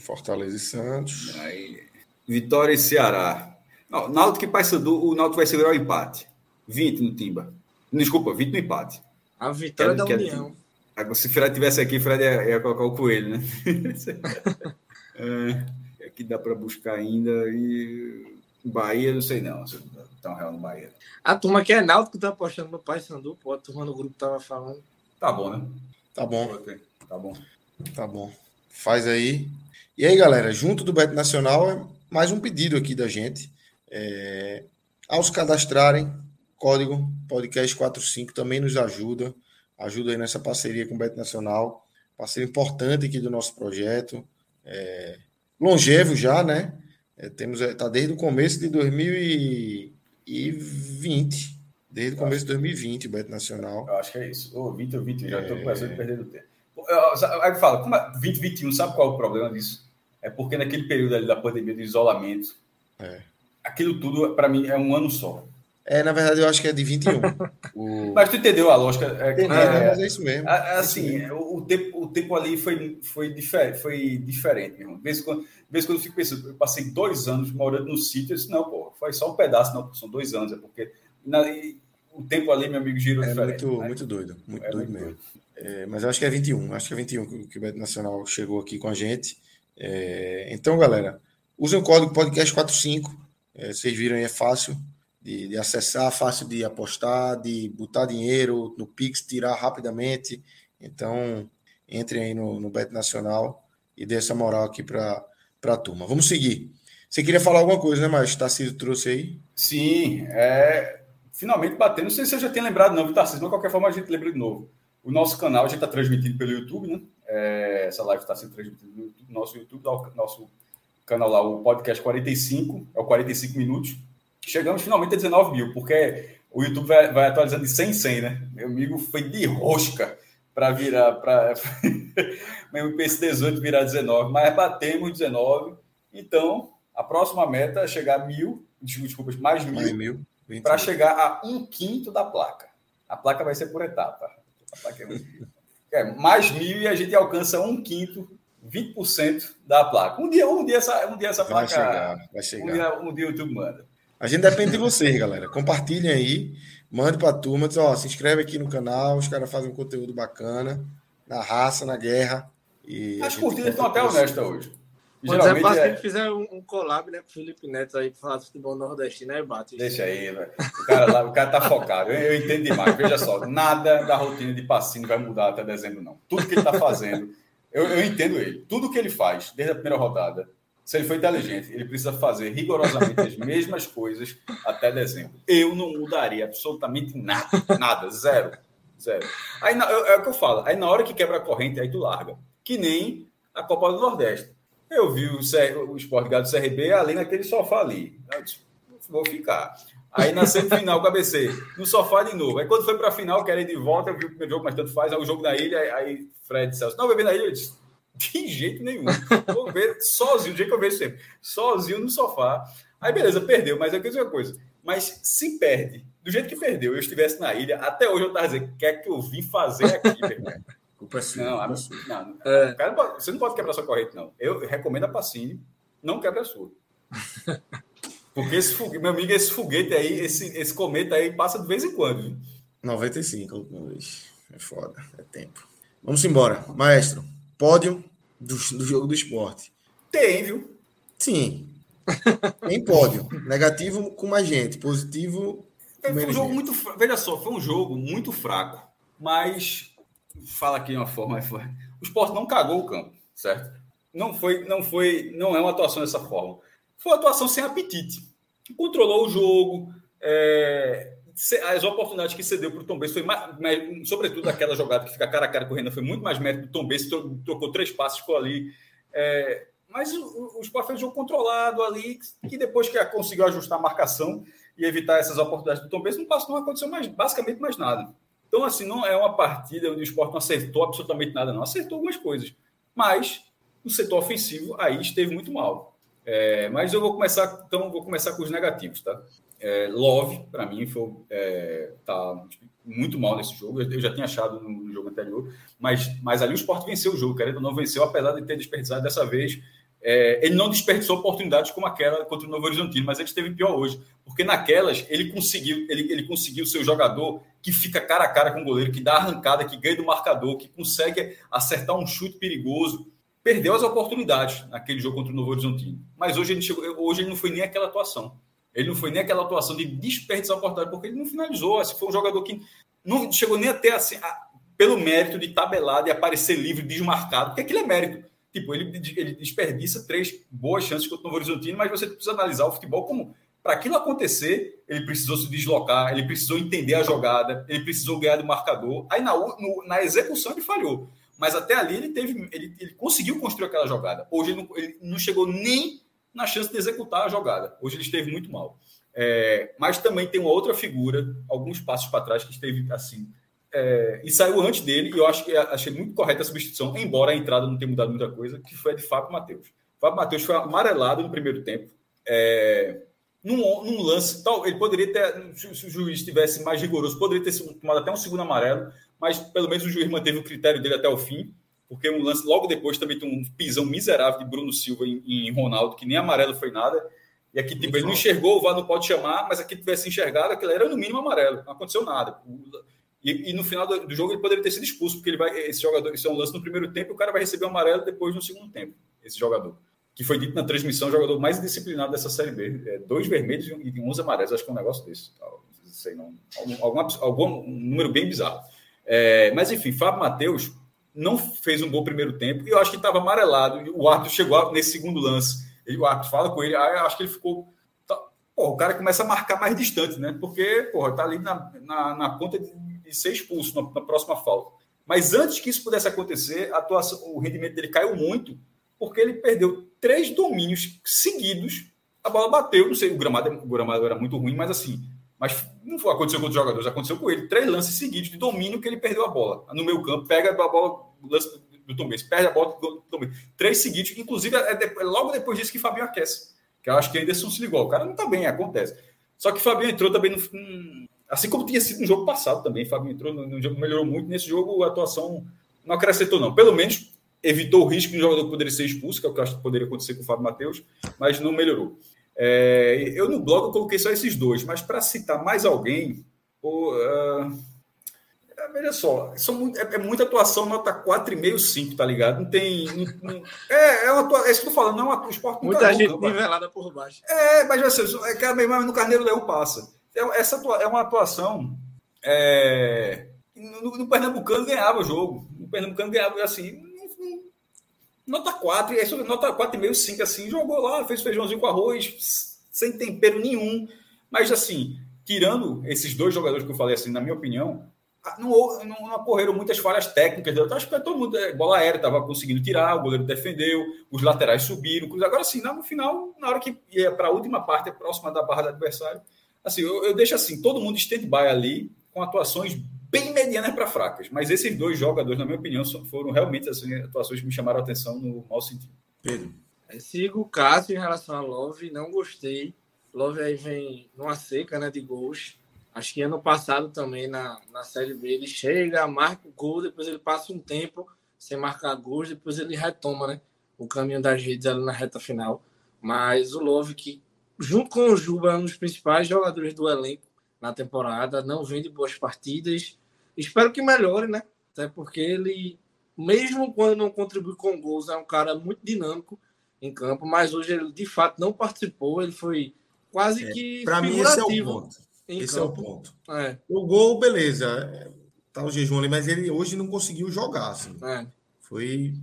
Fortaleza e Santos. aí. Vitória e Ceará. Não, Náutico e Paysandu, o Náutico vai segurar o empate. 20 no Timba. Desculpa, 20 no empate. A vitória Quero- da quero- União. Agora, se o Fred tivesse aqui, o Fred ia, ia colocar o coelho, né? é, aqui dá para buscar ainda. E Bahia, não sei não. Se tá um real no Bahia. A turma que é Náutico tá apostando no Pai Sandu, pô. A turma no grupo tava falando. Tá bom, né? Tá bom, Tá bom. tá bom. Faz aí. E aí, galera, junto do Beto Nacional, é mais um pedido aqui da gente. É, ao se cadastrarem, código podcast45 também nos ajuda. Ajuda aí nessa parceria com o Beto Nacional. Parceria importante aqui do nosso projeto. É, longevo já, né? É, temos, é, tá desde o começo de 2020. Desde o começo de 2020, o Beto Nacional. Eu acho que é isso. Ô, 20 ou 21, já estou começando a perder o tempo. Aí fala, como é 2021, sabe qual é o problema disso? É porque naquele período ali da pandemia do isolamento, É. aquilo tudo, para mim, é um ano só. É, na verdade, eu acho que é de 21. O... Mas tu entendeu a lógica? É, que- É, é- mas é isso mesmo. A- Assim, o, o tempo, o tempo ali foi, foi, diferente, foi diferente, meu irmão. De vez em quando, de vez em quando eu fico pensando, eu passei dois anos morando no sítio, eu disse, não, pô, foi só um pedaço, não, são dois anos, é porque na- o tempo ali, meu amigo, girou É diferente. muito, né? muito doido, muito É doido muito mesmo. É, mas acho que é 21, acho que é 21 que que o Beto Nacional chegou aqui com a gente. É, então, galera, usem o código podcast45. É, vocês viram aí, é fácil de, de acessar, fácil de apostar, de botar dinheiro no Pix, tirar rapidamente. Então, entrem aí no, no Beto Nacional e dê essa moral aqui para a turma. Vamos seguir. Você queria falar alguma coisa, né, Márcio? Tarcísio trouxe aí? Sim, é, finalmente batendo. Não sei se eu já tinha lembrado, não, viu, Tarcísio? Mas de qualquer forma, a gente lembra de novo. O nosso canal, gente está transmitindo pelo YouTube, né? É, essa live está sendo transmitida no YouTube, nosso YouTube, no nosso canal lá, o podcast 45, é o 45 minutos. Chegamos finalmente a 19 mil, porque o YouTube vai, vai atualizando de 100 em 100, né? Meu amigo foi de rosca para virar, para mesmo esse 18 virar 19, mas batemos 19. Então, a próxima meta é chegar a mil, desculpa, mais mil, Mais mil. 20 para chegar a um quinto da placa. A placa vai ser por etapa. A placa é, é mais mil e a gente alcança um quinto, 20% da placa. Um dia, um dia essa, um dia essa Vai placa. chegar, vai Um chegar. dia, um dia o YouTube manda. A gente depende de vocês, galera. Compartilhem aí, mande pra turma, diz, ó, se inscreve aqui no canal, os caras fazem um conteúdo bacana, na raça, na guerra. E a As curtidas estão até honestas hoje. Mas é fácil que ele fizer um, um collab né, com o Felipe Neto aí pra falar de futebol nordestino, aí bate. Deixa aí, velho. O cara, lá, o cara tá focado. Eu, eu entendo demais. Veja só, nada da rotina de passinho vai mudar até dezembro, não. Tudo que ele tá fazendo, eu, eu entendo ele. Tudo que ele faz, desde a primeira rodada, se ele for inteligente, ele precisa fazer rigorosamente as mesmas coisas até dezembro. Eu não mudaria absolutamente nada. Nada. Zero. Zero. Aí, é, é o que eu falo. Aí na hora que quebra a corrente, aí tu larga. Que nem a Copa do Nordeste. Eu vi o, C... o Sport Gado do CRB ali naquele sofá ali. Eu disse, vou ficar. Aí na semifinal, cabecei no sofá de novo. Aí quando foi para a final, ir de volta, eu vi o primeiro jogo, mas tanto faz. Aí o jogo na ilha, aí Fred Celso, não, ver na ilha. Eu disse, de jeito nenhum. Vou ver sozinho, do jeito que eu vejo sempre. Sozinho no sofá. Aí beleza, perdeu, mas é que uma coisa. Mas se perde, do jeito que perdeu, eu estivesse na ilha, até hoje eu tava dizendo, o que é que eu vim fazer aqui, meu? Culpa é sua. Não, a, não, é. cara, você não pode quebrar sua corrente, não. Eu recomendo a Pacini, não quebra a sua. Porque esse foguete, meu amigo, esse foguete aí, esse, esse cometa aí passa de vez em quando. Viu? 95, é foda, é tempo. Vamos embora. Maestro, pódio do, do jogo do esporte. Tem, viu? Sim. Tem pódio. Negativo com mais gente, positivo. É, foi um jogo muito. Veja só, foi um jogo muito fraco, mas fala aqui de uma forma. O esporte não cagou o campo, certo? Não foi, não foi, não é uma atuação dessa forma. Foi uma atuação sem apetite controlou o jogo, é, as oportunidades que cedeu para o Tom Benz foi mais, mais, sobretudo aquela jogada que fica cara a cara com o Renan, foi muito mais mérito do Tom Benz, trocou três passes por ali. É, mas o, o Sport fez um jogo controlado ali, que depois que conseguiu ajustar a marcação e evitar essas oportunidades do Tom Benz, não, passou, não aconteceu mais, basicamente mais nada. Então, assim, não é uma partida onde o Sport não acertou absolutamente nada, não. Acertou algumas coisas. Mas no setor ofensivo, aí esteve muito mal. É, mas eu vou começar, então vou começar com os negativos, tá? É, Love, para mim, foi é, tá muito mal nesse jogo. Eu já tinha achado no, jogo anterior, mas, mas ali o Sport venceu o jogo, querendo não venceu, apesar de ter desperdiçado dessa vez. É, ele não desperdiçou oportunidades como aquela contra o Novo Horizontino, mas ele esteve pior hoje, porque naquelas ele conseguiu, ele, ele conseguiu ser o jogador que fica cara a cara com o goleiro, que dá arrancada, que ganha do marcador, que consegue acertar um chute perigoso perdeu as oportunidades naquele jogo contra o Novo Horizontino. Mas hoje ele, chegou, hoje ele não foi nem aquela atuação. Ele não foi nem aquela atuação de desperdiçar a oportunidade, porque ele não finalizou. Assim, foi um jogador que não chegou nem até assim, a, pelo mérito de tabelar, de aparecer livre, desmarcado, porque aquilo é mérito. Tipo, ele, ele desperdiça três boas chances contra o Novo Horizontino, mas você precisa analisar o futebol como para aquilo acontecer, ele precisou se deslocar, ele precisou entender a jogada, ele precisou ganhar do marcador. Aí na, no, na execução ele falhou. Mas até ali ele teve, ele, ele conseguiu construir aquela jogada. Hoje ele não, ele não, chegou nem na chance de executar a jogada. Hoje ele esteve muito mal. É, mas também tem uma outra figura, alguns passos para trás, que esteve assim. É, e saiu antes dele, e eu acho que achei muito correta a substituição, embora a entrada não tenha mudado muita coisa, que foi a de Fábio Matheus. Fábio Matheus foi amarelado no primeiro tempo. É, num, num, lance, tal, ele poderia ter, se, o juiz tivesse mais rigoroso, poderia ter tomado até um segundo amarelo, mas pelo menos o juiz manteve o critério dele até o fim, porque um lance logo depois também tem um pisão miserável de Bruno Silva em, em Ronaldo, que nem amarelo foi nada. E aqui tipo, ele não enxergou, o VAR não pode chamar, mas aqui tivesse enxergado, aquilo era no mínimo amarelo, não aconteceu nada. E, e no final do, do, jogo ele poderia ter sido expulso, porque ele vai, esse jogador, isso é um lance no primeiro tempo, e o cara vai receber o amarelo depois no segundo tempo, esse jogador. Que foi dito na transmissão, o jogador mais disciplinado dessa Série B. É, dois vermelhos e 11 amarelos, acho que é um negócio desse. Sei, não. Algum, algum, número bem bizarro. É, mas enfim, Fábio Matheus não fez um bom primeiro tempo e eu acho que estava amarelado. O árbitro chegou nesse segundo lance. Ele, o árbitro fala com ele, aí eu acho que ele ficou. Tá, o cara começa a marcar mais distante, né? Porque, porra, tá ali na, na, na conta de, de, ser expulso na, na, próxima falta. Mas antes que isso pudesse acontecer, atuação, o rendimento dele caiu muito, porque ele perdeu três domínios seguidos. A bola bateu, não sei, o gramado, o gramado era muito ruim, mas assim, mas não foi, aconteceu com outros jogadores, aconteceu com ele. Três lances seguidos de domínio que ele perdeu a bola. No meu campo, pega a bola, lance do Tom Benz, perde a bola do Tom Benz. Três seguidos, inclusive é, é logo depois disso que Fabinho aquece. Que eu acho que ainda se ligou. O cara não tá bem, acontece. Só que Fabinho entrou também no. Assim como tinha sido no jogo passado também. Fabinho entrou no, no jogo, melhorou muito. Nesse jogo, a atuação não acrescentou, não. Pelo menos evitou o risco de um jogador que poderia ser expulso, que é o que eu acho que poderia acontecer com o Fábio Matheus, mas não melhorou. É, eu no blog eu coloquei só esses dois, mas para citar mais alguém, pô, uh, veja só, são, é, é, muita atuação, nota 4,5, 5, tá ligado? Não tem. Não, não, é, é, uma, é isso que eu tô falando, não é um esporte Muita gente não, nivelada por baixo. É, mas vai ser, é que mesmo no Carneiro Leão passa. É, essa é uma atuação. É, no, no Pernambucano ganhava o jogo. No Pernambucano ganhava assim nota 4, e aí nota 4,5, 5, assim, jogou lá, fez feijãozinho com arroz, sem tempero nenhum. Mas, assim, tirando esses dois jogadores que eu falei, assim, na minha opinião, não, não, não ocorreram muitas falhas técnicas. Eu acho que todo mundo, é, bola aérea, estava conseguindo tirar, o goleiro defendeu, os laterais subiram. Agora, sim, no final, na hora que ia para a última parte, próxima da barra do adversário, assim, eu, eu deixo assim, todo mundo stand-by ali, com atuações bem medianas para fracas. Mas esses dois jogadores, na minha opinião, foram realmente assim, atuações que me chamaram a atenção no mau sentido. Pedro. Eu sigo o Cássio em relação a Love, não gostei. Love aí vem numa seca né, de gols. Acho que ano passado também na, na Série B ele chega, marca o gol, depois ele passa um tempo sem marcar gols, depois ele retoma né, o caminho das redes ali na reta final. Mas o Love, que junto com o Juba, é um dos principais jogadores do elenco na temporada, não vem de boas partidas. Espero que melhore, né? Até porque ele, mesmo quando não contribui com gols, é um cara muito dinâmico em campo, mas hoje ele de fato não participou, ele foi quase é, que. Para mim, esse é o ponto. Esse campo. é o ponto. É. O gol, beleza, tá o jejum ali, mas ele hoje não conseguiu jogar. Assim. É. Foi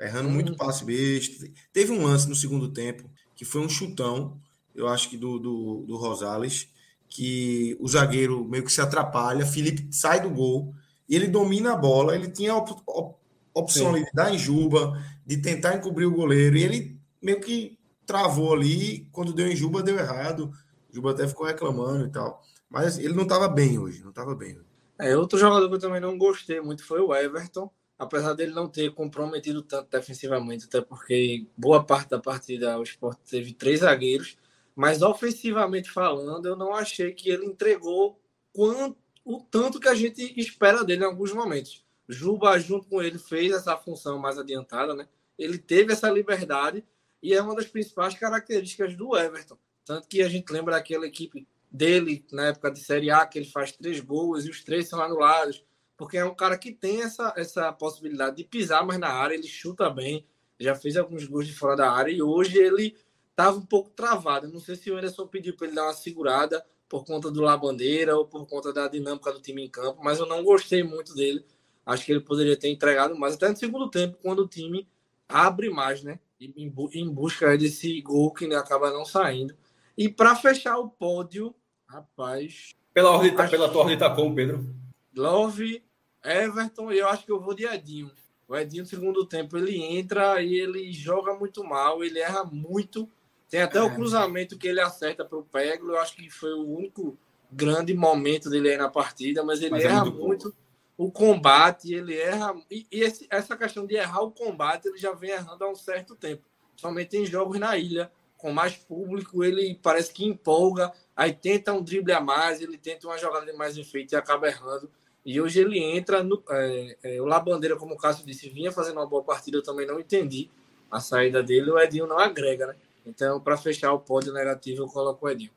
errando hum. muito passe besta. Teve um lance no segundo tempo que foi um chutão, eu acho que do, do, do Rosales, que o zagueiro meio que se atrapalha, Felipe sai do gol e ele domina a bola. Ele tinha a op op opção de dar em Juba, de tentar encobrir o goleiro, e ele meio que travou ali. Quando deu em Juba, deu errado. Juba até ficou reclamando e tal. Mas ele não estava bem hoje, não estava bem. É, outro jogador que eu também não gostei muito foi o Everton, apesar dele não ter comprometido tanto defensivamente, até porque boa parte da partida o Sport teve três zagueiros mas ofensivamente falando, eu não achei que ele entregou quanto, o tanto que a gente espera dele em alguns momentos. Juba, junto com ele, fez essa função mais adiantada, né? Ele teve essa liberdade e é uma das principais características do Everton. Tanto que a gente lembra daquela equipe dele na época de Série A, que ele faz três gols e os três são anulados, porque é um cara que tem essa, essa possibilidade de pisar mais na área, ele chuta bem, já fez alguns gols de fora da área e hoje ele estava um pouco travado. Não sei se o Anderson pediu para ele dar uma segurada por conta do Labandeira ou por conta da dinâmica do time em campo, mas eu não gostei muito dele. Acho que ele poderia ter entregado mais, até no segundo tempo, quando o time abre mais, né? Em, busca desse gol que acaba não saindo. E para fechar o pódio, rapaz. Pela, ordem, acho... pela tua ordem tá como, Pedro? Love, Everton, e eu acho que eu vou de Edinho. O Edinho, no segundo tempo, ele entra e ele joga muito mal, ele erra muito tem até é. o cruzamento que ele acerta para o Peglo. Eu acho que foi o único grande momento dele aí na partida, mas ele mas é erra é muito, muito o combate, ele erra. E, e esse, essa questão de errar o combate, ele já vem errando há um certo tempo. Somente em jogos na ilha, com mais público, ele parece que empolga, aí tenta um drible a mais, ele tenta uma jogada de mais efeito e acaba errando. E hoje ele entra no. É, é, o Labandeira, como o Cássio disse, vinha fazendo uma boa partida, eu também não entendi a saída dele. O Edinho não agrega, né? Então, para fechar o pódio negativo, eu coloco o Edinho.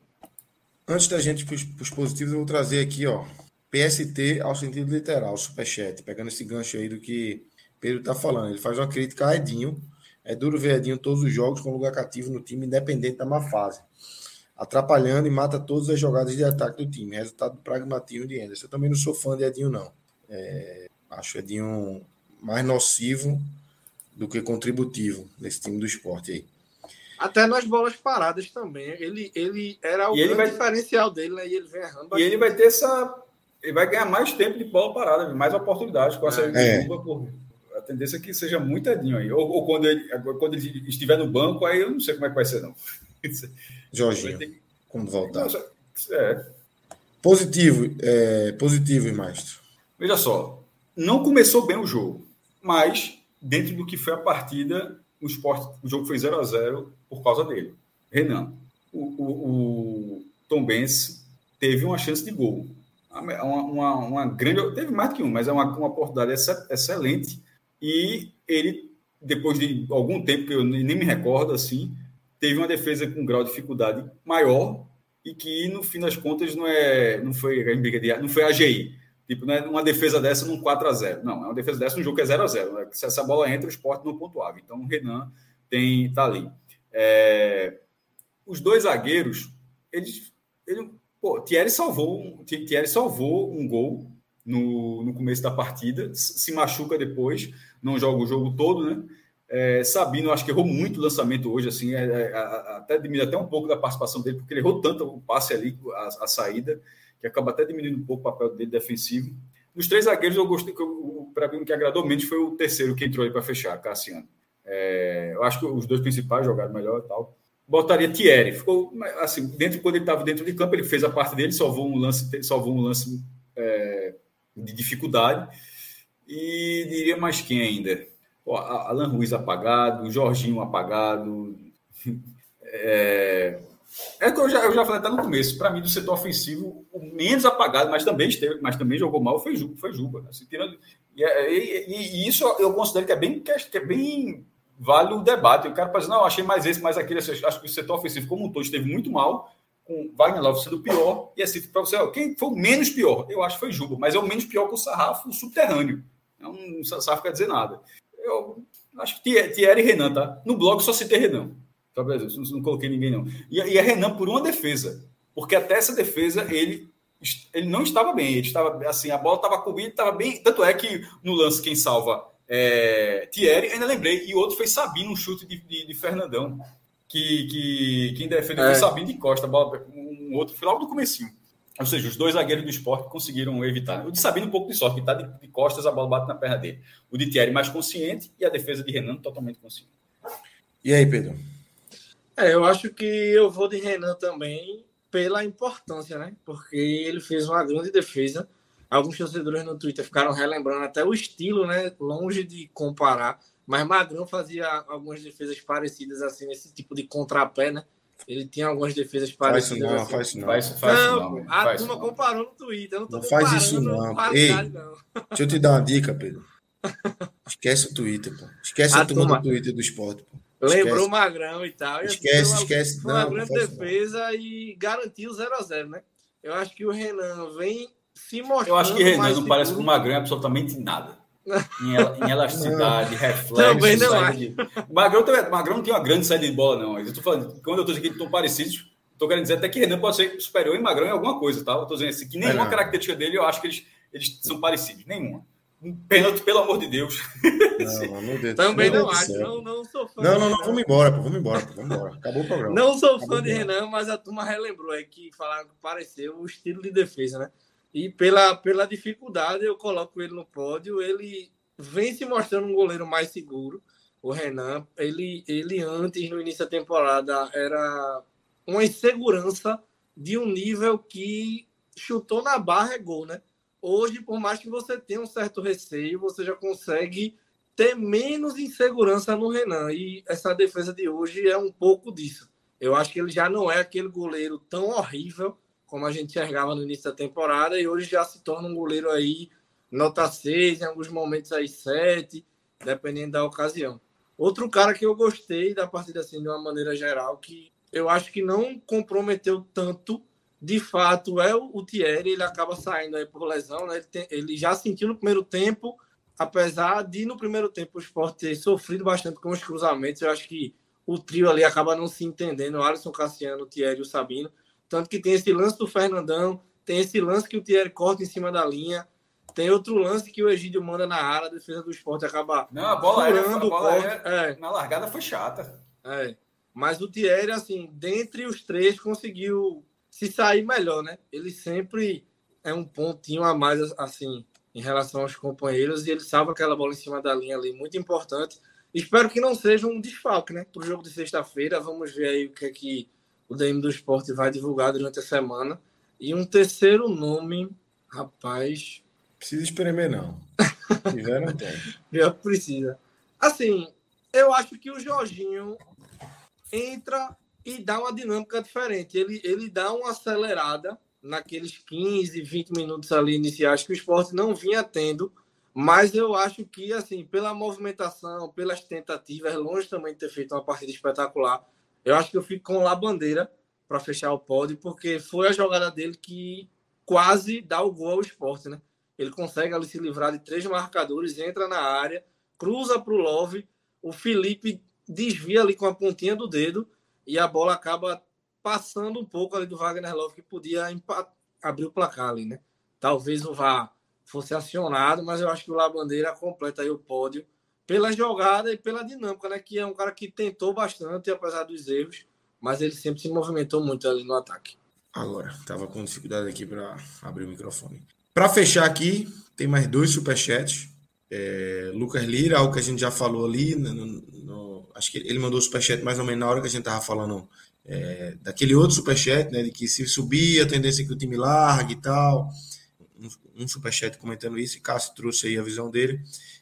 Antes da gente para os positivos, eu vou trazer aqui, ó, PST ao sentido literal, superchat, pegando esse gancho aí do que Pedro está falando. Ele faz uma crítica a Edinho. É duro ver Edinho todos os jogos com lugar cativo no time, independente da má fase. Atrapalhando e mata todas as jogadas de ataque do time. Resultado do pragmatismo de Anderson. Eu também não sou fã de Edinho, não. É, acho Edinho mais nocivo do que contributivo nesse time do esporte aí. Até nas bolas paradas também. Ele, ele era o e ele vai... diferencial dele, né? E ele vem errando. Bastante. E ele vai ter essa. Ele vai ganhar mais tempo de bola parada, mais oportunidades com essa é. por a tendência é que seja muito edinho aí. Ou, ou, quando, ele, quando ele estiver no banco, aí eu não sei como é que vai ser, não. Jorginho, ter... como voltar. É. Positivo, é, positivo, Maestro. Veja só, não começou bem o jogo, mas dentro do que foi a partida, o, esporte, o jogo foi 0 a 0 por causa dele. Renan, o, o, o Tom Benz teve uma chance de gol. Uma, uma, uma, grande. Teve mais do que um, mas é uma, uma oportunidade excelente. E ele, depois de algum tempo, que eu nem me recordo assim, teve uma defesa com um grau de dificuldade maior e que, no fim das contas, não, é, não foi não foi a AGI. Tipo, não é uma defesa dessa num 4 a 0 Não, é uma defesa dessa num jogo que é 0 a 0 né? Se essa bola entra, o esporte não pontuava. Então, o Renan tem, tá ali. É, os dois zagueiros, eles. Ele, pô, Thierry salvou, Thierry salvou um gol no, no começo da partida, se machuca depois, não joga o jogo todo, né? É, Sabino, acho que errou muito o lançamento hoje, assim, é, é, até diminui até um pouco da participação dele, porque ele errou tanto o passe ali, a, a saída, que acaba até diminuindo um pouco o papel dele defensivo. Dos três zagueiros, eu gostei, para mim, o que agradou menos foi o terceiro que entrou aí para fechar, Cassiano. É, eu acho que os dois principais jogaram melhor e tal. Botaria Thierry. Ficou assim, dentro, quando ele estava dentro de campo, ele fez a parte dele, salvou um lance, salvou um lance é, de dificuldade. E diria mais quem ainda? Pô, Alan Ruiz apagado, Jorginho apagado. É, é que eu já, eu já falei até no começo, para mim, do setor ofensivo, o menos apagado, mas também esteve, mas também jogou mal, foi Juba. Foi Juba assim, tirando, e, e, e, isso eu considero que é bem, que é bem vale o debate. O cara pode dizer, não, achei mais esse, mais aquele. Acho que o setor ofensivo como um todo esteve muito mal, com Wagner Love sendo pior. E assim, para você, ó, quem foi o menos pior? Eu acho que foi Juba, mas é o menos pior com o sarrafo subterrâneo. Não, não sarrafo quer dizer nada. Eu acho que Thierry e Renan, tá? No blog só citei Renan. Não, não coloquei ninguém, não. E, e é Renan por uma defesa. Porque até essa defesa ele ele não estava bem, ele estava assim, a bola estava cobrindo, estava bem. Tanto é que no lance quem salva é, Thierry, ainda lembrei, e outro foi Sabino, um chute de, de, de Fernandão, que, que quem defendeu é. foi Sabino de Costa, bola, um outro foi logo do comecinho. Ou seja, os dois zagueiros do esporte conseguiram evitar. O de Sabino um pouco de sorte, que está de, de, costas, a bola bate na perna dele. O de Thierry mais consciente e a defesa de Renan totalmente consciente. E aí, Pedro? É, eu acho que eu vou de Renan também pela importância, né? Porque ele fez uma grande defesa alguns torcedores no Twitter ficaram relembrando até o estilo, né? Longe de comparar, mas Magrão fazia algumas defesas parecidas assim nesse tipo de contrapé, né? Ele tinha algumas defesas parecidas. Faz isso não, assim. faz isso não. Faz, faz não, não a faz turma não. comparou no Twitter. Eu não, tô não faz isso não. Ei, não. Deixa eu te dar uma dica, Pedro. Esquece o Twitter, pô. Esquece a, a turma, turma do Twitter do esporte, pô. Lembrou o Magrão e tal. Esquece, e esquece. Foi uma grande defesa e garantiu o 0x0, né? Eu acho que o Renan vem se mostrando. Eu acho que Renan não parece com o Magrão é absolutamente nada. em, elasticidade, reflexo. Também não acho. De... Magrão, Magrão não tem uma grande saída de bola, não. Eu tô falando, quando eu estou dizendo que estão parecidos, estou querendo dizer até que Renan pode ser superior em Magrão em alguma coisa, tá? Eu estou dizendo assim, que nenhuma é característica dele eu acho que eles, eles são parecidos, nenhuma. Um pênalti, pelo amor de Deus. Não, meu Deus. Também não, não acho, não, não sou fã. Não, não, não, vamos embora, pô, vamos embora, pô, vamos embora. Acabou o programa. Não sou fã de Renan, mas a turma relembrou aí que falaram que pareceu o estilo de defesa, né? E pela, pela dificuldade, eu coloco ele no pódio. Ele vem se mostrando um goleiro mais seguro. O Renan, ele, ele antes, no início da temporada, era uma insegurança de um nível que chutou na barra é gol, né? Hoje, por mais que você tenha um certo receio, você já consegue ter menos insegurança no Renan. E essa defesa de hoje é um pouco disso. Eu acho que ele já não é aquele goleiro tão horrível como a gente enxergava no início da temporada, e hoje já se torna um goleiro aí nota 6, em alguns momentos aí 7, dependendo da ocasião. Outro cara que eu gostei da partida assim de uma maneira geral, que eu acho que não comprometeu tanto, de fato, é o, Thierry, ele acaba saindo aí por lesão, né? ele, tem, ele já sentiu no primeiro tempo, apesar de no primeiro tempo o Sport ter sofrido bastante com os cruzamentos, eu acho que o trio ali acaba não se entendendo, o Alisson Cassiano, o Thierry e o Sabino, tanto que tem esse lance do Fernandão, tem esse lance que o Thierry corta em cima da linha, tem outro lance que o Egídio manda na área, a defesa do esporte acaba. Não, a bola, era, a bola era, é. na largada foi chata. É. Mas o Thierry, assim, dentre os três, conseguiu se sair melhor, né? Ele sempre é um pontinho a mais, assim, em relação aos companheiros, e ele salva aquela bola em cima da linha ali, muito importante. Espero que não seja um desfalque, né? Para o jogo de sexta-feira. Vamos ver aí o que é que o DM do Esporte vai divulgar durante a semana. E um terceiro nome, rapaz. Precisa espremer, não. tiver, não tem. Pior precisa. Assim, eu acho que o Jorginho entra e dá uma dinâmica diferente. Ele, ele dá uma acelerada naqueles 15, 20 minutos ali iniciais que o esporte não vinha tendo. Mas eu acho que, assim, pela movimentação, pelas tentativas, longe também de ter feito uma partida espetacular, eu acho que eu fico com o Labandeira para fechar o pódio, porque foi a jogada dele que quase dá o gol ao esporte, né? Ele consegue ali se livrar de três marcadores, entra na área, cruza para o Love, o Felipe desvia ali com a pontinha do dedo e a bola acaba passando um pouco ali do Wagner Love, que podia abrir o placar ali, né? Talvez o VAR fosse acionado, mas eu acho que o Labandeira completa aí o pódio pela jogada e pela dinâmica, né? Que é um cara que tentou bastante, apesar dos erros, mas ele sempre se movimentou muito ali no ataque. Agora, tava com dificuldade aqui para abrir o microfone. Para fechar aqui, tem mais dois superchats. É, Lucas Lira, algo que a gente já falou ali, no, no, acho que ele mandou o superchat mais ou menos na hora que a gente estava falando é, daquele outro superchat, né, de que se subir, a tendência é que o time largue e tal. Um, um superchat comentando isso, e Cássio trouxe aí a visão dele.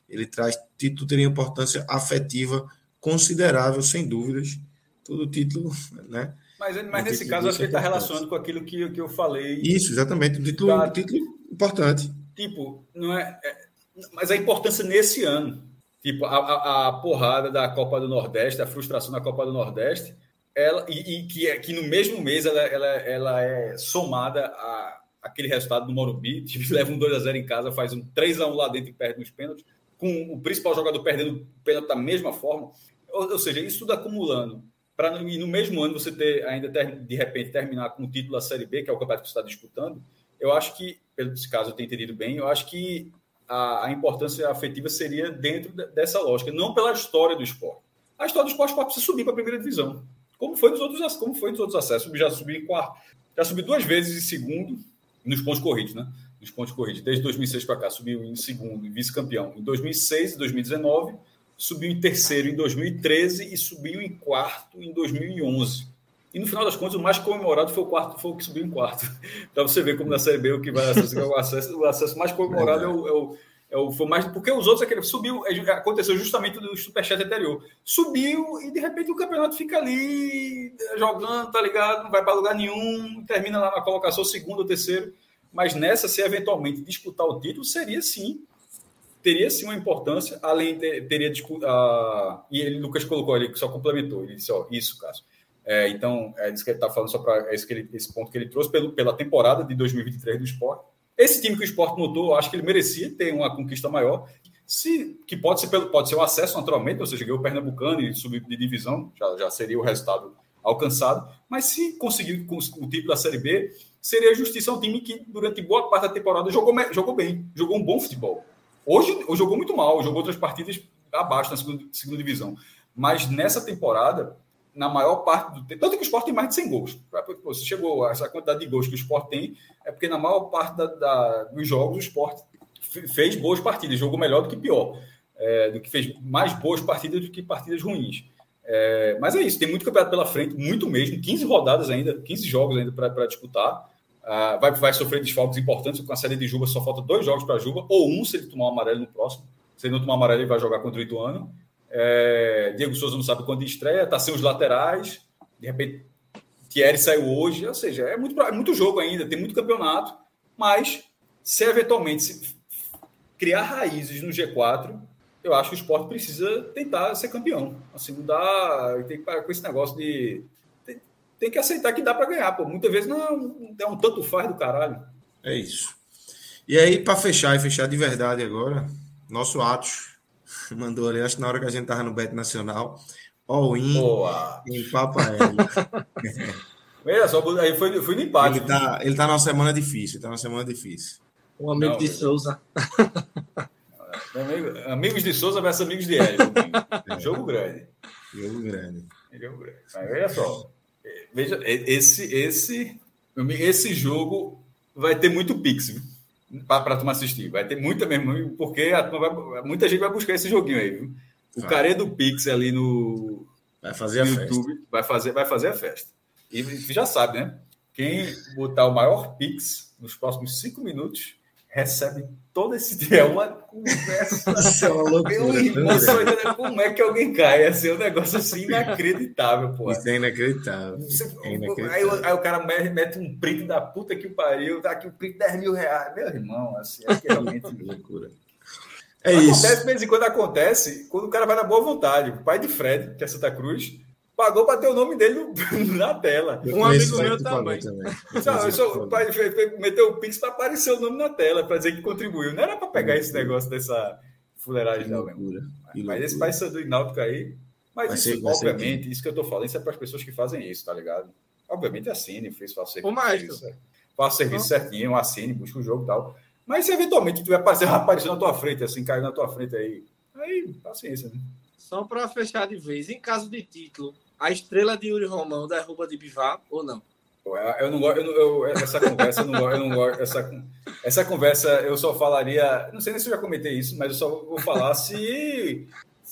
Ele traz título teria importância afetiva considerável, sem dúvidas. Todo título, né? Mas, mas nesse caso, acho que ele está relacionando com aquilo que, que eu falei. Isso, exatamente. Um título, da... um título importante. Tipo, não é, é, Mas a importância nesse ano. Tipo, a, a, a, porrada da Copa do Nordeste, a frustração da Copa do Nordeste, ela, e, e que, é, que no mesmo mês ela, ela, ela é somada a aquele resultado do Morumbi, tipo, leva um 2x0 em casa, faz um 3x1 lá dentro e perde nos pênaltis, com o principal jogador perdendo o pênalti da mesma forma. Ou, ou seja, isso tudo acumulando para no mesmo ano você ter ainda ter, de repente terminar com o título da Série B, que é o campeonato que você está disputando, eu acho que, pelo caso eu tenha entendido bem, eu acho que a, a importância afetiva seria dentro de, dessa lógica, não pela história do esporte. A história do esporte precisa subir para a primeira divisão, como foi nos outros, como foi nos outros acessos. Já subi quarto, já subi duas vezes em segundo nos pontos corridos, né? Nos pontos corridos. Desde 2006 para cá, subiu em segundo e vice-campeão em 2006 e 2019 subiu em terceiro em 2013 e subiu em quarto em 2011. E no final das contas, o mais comemorado foi o quarto, foi o que subiu em quarto. Para você ver como na Série B o que vai acessar o acesso, o acesso mais comemorado é o, é o, é o, foi mais porque os outros aquele subiu, é, aconteceu justamente no superchat anterior. Subiu e de repente o campeonato fica ali jogando, tá ligado? Não vai para lugar nenhum, termina lá na colocação segundo ou terceiro. Mas nessa, se eventualmente disputar o título, seria sim teria sim uma importância, além de, teria uh, e ele, Lucas colocou ali, que só complementou, ele disse, ó, isso, Cássio. É, então, é isso que ele está falando, só para é esse, esse ponto que ele trouxe, pelo, pela temporada de 2023 do esporte. Esse time que o esporte montou, acho que ele merecia ter uma conquista maior, se, que pode ser, pelo, pode ser o acesso naturalmente, ou seja, ganhou o Pernambucano e subir de divisão, já, já seria o resultado alcançado, mas se conseguir o título da Série B, seria justiça a um time que durante boa parte da temporada jogou, jogou bem, jogou um bom futebol. Hoje jogou muito mal, jogou outras partidas abaixo na segunda, segunda divisão. Mas nessa temporada, na maior parte do tempo, tanto que o Sport tem mais de 100 gols. Se chegou a essa quantidade de gols que o Sport tem, é porque na maior parte da, da, dos jogos o Sport fez boas partidas, jogou melhor do que pior, é, do que fez mais boas partidas do que partidas ruins. É, mas é isso, tem muito campeonato pela frente, muito mesmo, 15 rodadas ainda, 15 jogos ainda para disputar. Uh, vai, vai sofrer desfalques importantes. Com a série de Juba, só falta dois jogos para Juba, ou um se ele tomar um amarelo no próximo. Se ele não tomar amarelo, ele vai jogar contra o Ituano. É, Diego Souza não sabe quando estreia, tá sem os laterais. De repente, Thierry saiu hoje. Ou seja, é muito, é muito jogo ainda, tem muito campeonato. Mas, se eventualmente se criar raízes no G4, eu acho que o esporte precisa tentar ser campeão. Assim, não dá. Tem que parar com esse negócio de tem que aceitar que dá para ganhar, pô. Muitas vezes não é um tanto faz do caralho. É isso. E aí, para fechar e fechar de verdade agora, nosso Atos mandou ali, acho que na hora que a gente tava no Bet Nacional, all-in em Papaé. Olha só, aí foi, foi no empate. Ele tá, ele tá numa semana difícil, tá numa semana difícil. Um amigo não, de Souza. Amigo, amigos de Souza versus amigos de Hélio. É. Jogo grande. Jogo grande. Jogo grande. Mas olha só. Veja, esse, esse, esse jogo vai ter muito pix para tu assistir. Vai ter muita mesmo, porque vai, muita gente vai buscar esse joguinho aí. Viu? O vai. care do Pix ali no, vai fazer no a YouTube festa. vai fazer, vai fazer a festa. E já sabe, né? Quem botar o maior Pix nos próximos cinco minutos recebe todo esse dia. É uma conversa. Isso é uma loucura. Irmão, como é que alguém cai? Assim, é um negócio assim inacreditável, pô. Isso é inacreditável. é inacreditável. Aí, aí, o cara mete um print da puta que o pariu, tá aqui um print de 10 mil reais. Meu irmão, assim, é realmente loucura. É acontece, isso. De vez em quando acontece, quando o cara vai na boa vontade. O pai de Fred, que é Santa Cruz, pagou para ter o nome dele na tela. Eu um amigo meu também. também. Não, só, o pai meteu o Pix para aparecer o nome na tela, para dizer que contribuiu. Não era para pegar esse negócio dessa fuleiragem, não. Loucura, mas, mas esse pai do Náutico aí. Mas vai isso, ser, obviamente, isso que eu estou falando, isso é para as pessoas que fazem isso, tá ligado? Obviamente assine, fez faça serviço. O mágico. Faça serviço certinho, assine, busca o jogo e tal. Mas se eventualmente tiver aparecendo na tua frente, assim, caindo na tua frente aí, aí, paciência, né? Só para fechar de vez, em caso de título, a estrela de Yuri Romão derruba de Bivar ou não? Eu não gosto, eu, eu, essa conversa, eu não gosto, eu não gosto, essa, essa conversa eu só falaria, não sei nem se eu já comentei isso, mas eu só vou falar se,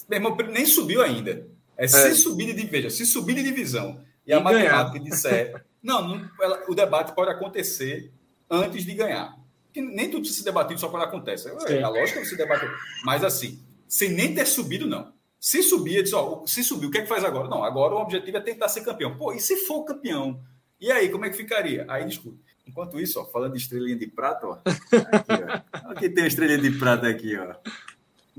meu irmão, nem subiu ainda. É, é. se subir de divisão, se subir de divisão e, e a matemática disser, não, não ela, o debate pode acontecer antes de ganhar. Que nem tudo se debater só quando acontece. É, a lógica é você debater, mas assim, sem nem ter subido não. Se subir, diz, ó, se subir, o que é que faz agora? Não, agora o objetivo é tentar ser campeão. Pô, e se for campeão? E aí, como é que ficaria? Aí discute. Enquanto isso, ó, falando de estrelinha de prata, ó. Aqui, ó. Aqui tem a estrelinha de prata aqui, ó.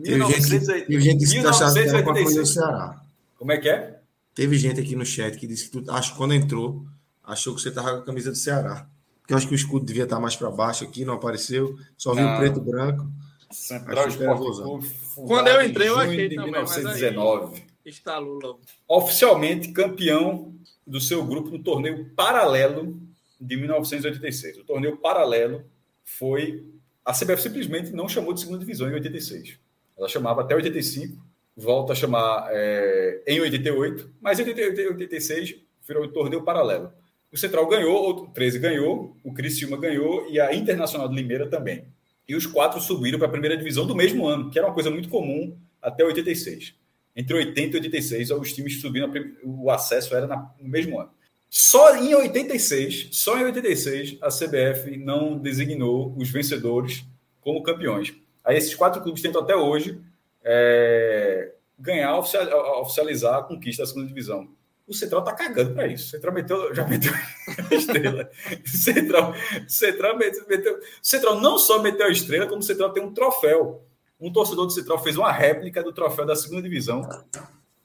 Teve gente, teve gente que se achava que era do Ceará. Como é que é? Teve gente aqui no chat que disse que tu, acho que quando entrou, achou que você tava com a camisa do Ceará. Porque eu acho que o escudo devia estar mais para baixo aqui, não apareceu. Só viu preto e branco. Central Esporte Quando eu entrei, eu achei de também, 1919. Instalou logo. Oficialmente campeão do seu grupo no torneio paralelo de 1986. O torneio paralelo foi. A CBF simplesmente não chamou de segunda divisão em 86. Ela chamava até 85, volta a chamar é, em 88, mas em 86 virou o torneio paralelo. O Central ganhou, o 13 ganhou, o Criciúma ganhou e a Internacional de Limeira também. E os quatro subiram para a primeira divisão do mesmo ano, que era uma coisa muito comum até 86 entre 80 e 86, os times subindo, o acesso era no mesmo ano. Só em 86, só em 86, a CBF não designou os vencedores como campeões. Aí esses quatro clubes tentam até hoje é, ganhar, oficializar a conquista da segunda divisão. O Central tá cagando para isso. O Central meteu, já meteu a estrela. O Central, Central, meteu, Central não só meteu a estrela, como o Central tem um troféu um torcedor do Central fez uma réplica do troféu da segunda divisão,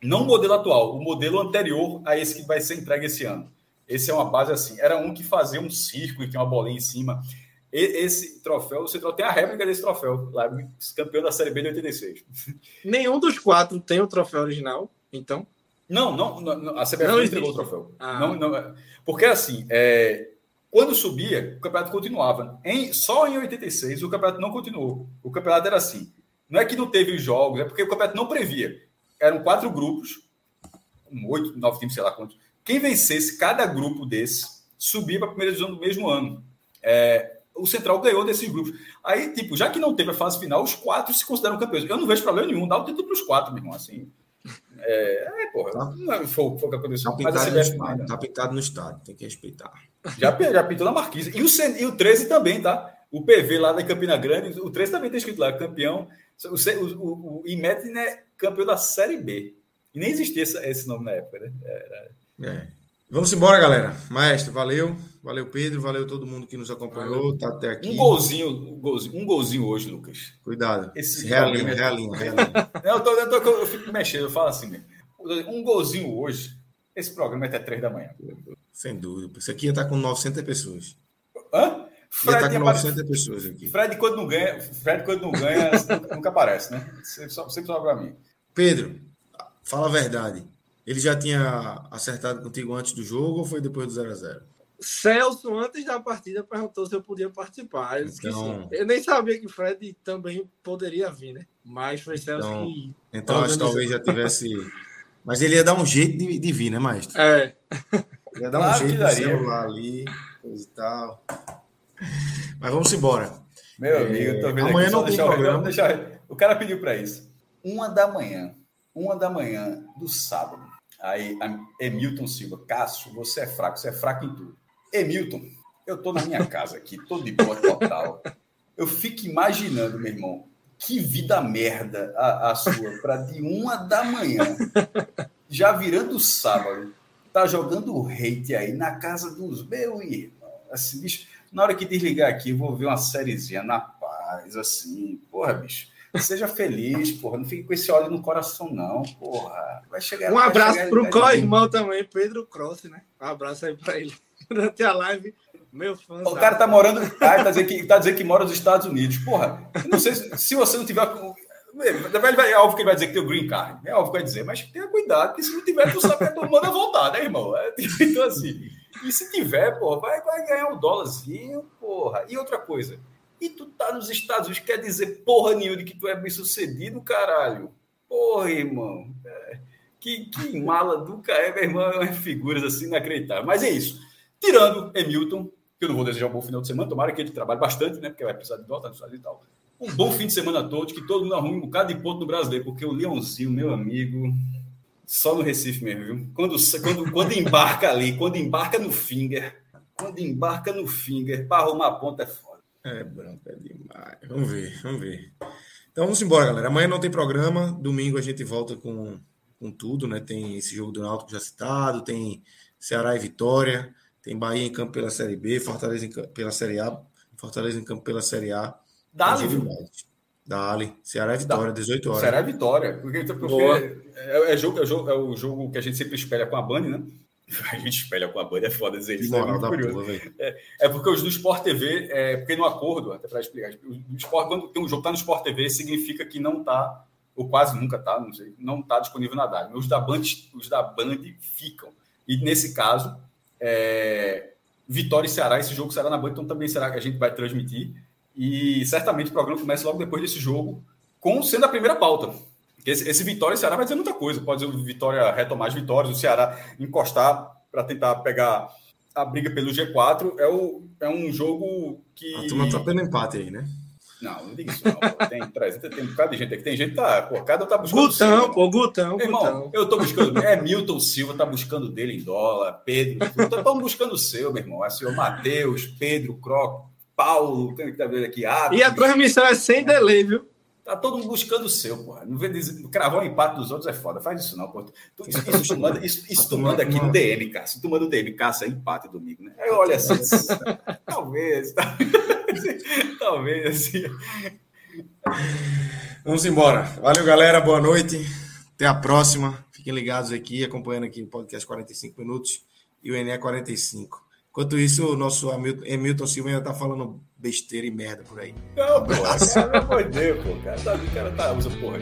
não o modelo atual, o modelo anterior a esse que vai ser entregue esse ano. Esse é uma base assim. Era um que fazia um círculo e tinha uma bolinha em cima. E, esse troféu, o Central tem a réplica desse troféu, lá, campeão da Série B de 86. Nenhum dos quatro tem o troféu original, então? Não, não, não a CBF não, não entregou o troféu. Ah. Não, não, porque assim, é, quando subia, o campeonato continuava. Em, só em 86 o campeonato não continuou. O campeonato era assim: não é que não teve os jogos, é porque o campeonato não previa. Eram quatro grupos, oito, nove times, sei lá quantos. Quem vencesse cada grupo desse subia para a primeira divisão do mesmo ano. É, o Central ganhou desses grupos. Aí, tipo, já que não teve a fase final, os quatro se consideram campeões. Eu não vejo problema nenhum, dá o título para os quatro, meu irmão. Assim, é, é porra, tá. não é, foi, foi o que aconteceu. Tá pintado, no estádio, tá pintado no estádio, tem que respeitar. Já, já pintou na marquise. E o, e o 13 também, tá? O PV lá da Campina Grande, o 13 também tem escrito lá, campeão o, o, o Imetri é campeão da Série B. E nem existia esse, esse nome na época, né? Era... É. Vamos embora, galera. Maestro, valeu. Valeu, Pedro. Valeu todo mundo que nos acompanhou. Tá até aqui. Um golzinho, um golzinho, um golzinho hoje, Lucas. Cuidado. Esse realinho, realinho, realinho. eu, tô, eu, tô, eu fico mexendo, eu falo assim mesmo. Um golzinho hoje. Esse programa é até três da manhã. Sem dúvida. Isso aqui ia estar com 900 pessoas. Hã? Fred tá com 900 pessoas aqui. Fred, quando não ganha, Fred, quando não ganha, nunca aparece, né? Sempre, sempre sobra para mim. Pedro, fala a verdade. Ele já tinha acertado contigo antes do jogo ou foi depois do 0 a 0 Celso, antes da partida, perguntou se eu podia participar. Eu, então... eu nem sabia que Fred também poderia vir, né? Mas foi Celso então, que. Então, acho que talvez já tivesse. Mas ele ia dar um jeito de, de vir, né, Maestro? É. Ia dar um claro jeito de celular ali, coisa e tal. Mas vamos embora. Meu é, amigo, tô vendo amanhã aqui, não tem problema. Deixar, o cara pediu para isso. Uma da manhã, uma da manhã do sábado. Aí, Emilton Silva, Cássio, você é fraco, você é fraco em tudo. Emilton, eu tô na minha casa aqui, tô de boa total. Eu fico imaginando, meu irmão, que vida merda a, a sua, para de uma da manhã, já virando sábado, tá jogando hate aí na casa dos meus irmãos. Assim, bicho, na hora que desligar aqui, eu vou ver uma sériezinha na paz, assim. Porra, bicho. Seja feliz, porra. Não fique com esse ódio no coração, não, porra. Vai chegar. Um abraço para o co-irmão também, Pedro Cross, né? Um abraço aí para ele. Durante a live, meu fã. O cara tá morando. Ah, tá dizendo, que, tá dizendo que mora nos Estados Unidos. Porra, não sei se, se você não tiver. É óbvio que ele vai dizer que tem o green card. É óbvio que vai dizer, mas tenha cuidado, porque se não tiver, tu sabe que todo mundo vai voltar, né, irmão? É, então, assim. E se tiver, porra, vai, vai ganhar um dólarzinho, porra. E outra coisa, e tu tá nos Estados Unidos, quer dizer porra nenhuma de que tu é bem sucedido, caralho. Porra, irmão. É, que, que mala do cara, meu irmão, é figuras assim inacreditáveis. Mas é isso. Tirando Emilton, que eu não vou desejar um bom final de semana, tomara que ele trabalhe bastante, né? Porque vai precisar de volta e tal. Um bom fim de semana a todos, que todo mundo arrume um bocado de ponto no brasileiro, porque o Leãozinho, meu amigo, só no Recife mesmo, viu? Quando, quando, quando embarca ali, quando embarca no finger, quando embarca no finger, para arrumar a ponta é foda. É branco, é demais. Vamos ver, vamos ver. Então vamos embora, galera. Amanhã não tem programa, domingo a gente volta com, com tudo, né? Tem esse jogo do Náutico já citado, tem Ceará e Vitória. Tem Bahia em campo pela Série B, Fortaleza em campo pela Série A, Fortaleza em campo pela Série A. Dali, viu? Dali. Ceará é vitória, 18 horas. Ceará é vitória. Porque, porque é, é, jogo, é, jogo, é o jogo que a gente sempre espelha com a Band, né? A gente espelha com a Band, é foda dizer isso. Moral é, porra, é, é, porque os do Sport TV, é, porque no acordo, até para explicar, o Sport, quando tem um jogo que tá no Sport TV, significa que não tá, ou quase nunca tá, não sei, não tá disponível na DAD. Os da Band, os da Band ficam. E nesse caso, é, Vitória e Ceará, esse jogo será na Band, então também será que a gente vai transmitir. E certamente o programa começa logo depois desse jogo, com sendo a primeira pauta. Esse, esse Vitória e Ceará vai dizer muita coisa. Pode dizer o Vitória retomar as vitórias, o Ceará encostar para tentar pegar a briga pelo G4. É, o, é um jogo que. A turma tá pelo empate aí, né? Não, não diga isso, não. Tem, tem, tem um bocado de gente aqui. Tem gente que tá. Pô, cada tá buscando. Gutão, pô, Gutão, Irmão, Gutão. Eu tô buscando. É Milton Silva, tá buscando dele em dólar. Pedro. Estão buscando o seu, meu irmão. É o senhor Matheus, Pedro, Croco, Paulo. Tem que tá vendo aqui. e a transmissão é sem delay, viu? Tá todo mundo buscando o seu, porra. Não vem dizer, cravar o empate dos outros é foda. Faz isso não, pô. Isso, isso, tu manda, isso, isso tu manda aqui no DM, cara. Se tu manda no DM, caça empate domingo, né? Aí olha assim. talvez, talvez, talvez assim. Vamos embora. Valeu, galera. Boa noite. Até a próxima. Fiquem ligados aqui, acompanhando aqui o podcast 45 minutos e o ENE 45. Enquanto isso, o nosso Hamilton Silva ainda tá falando besteira e merda por aí. Não, pô, amor de Deus, pô, cara. O cara tá, usa porra.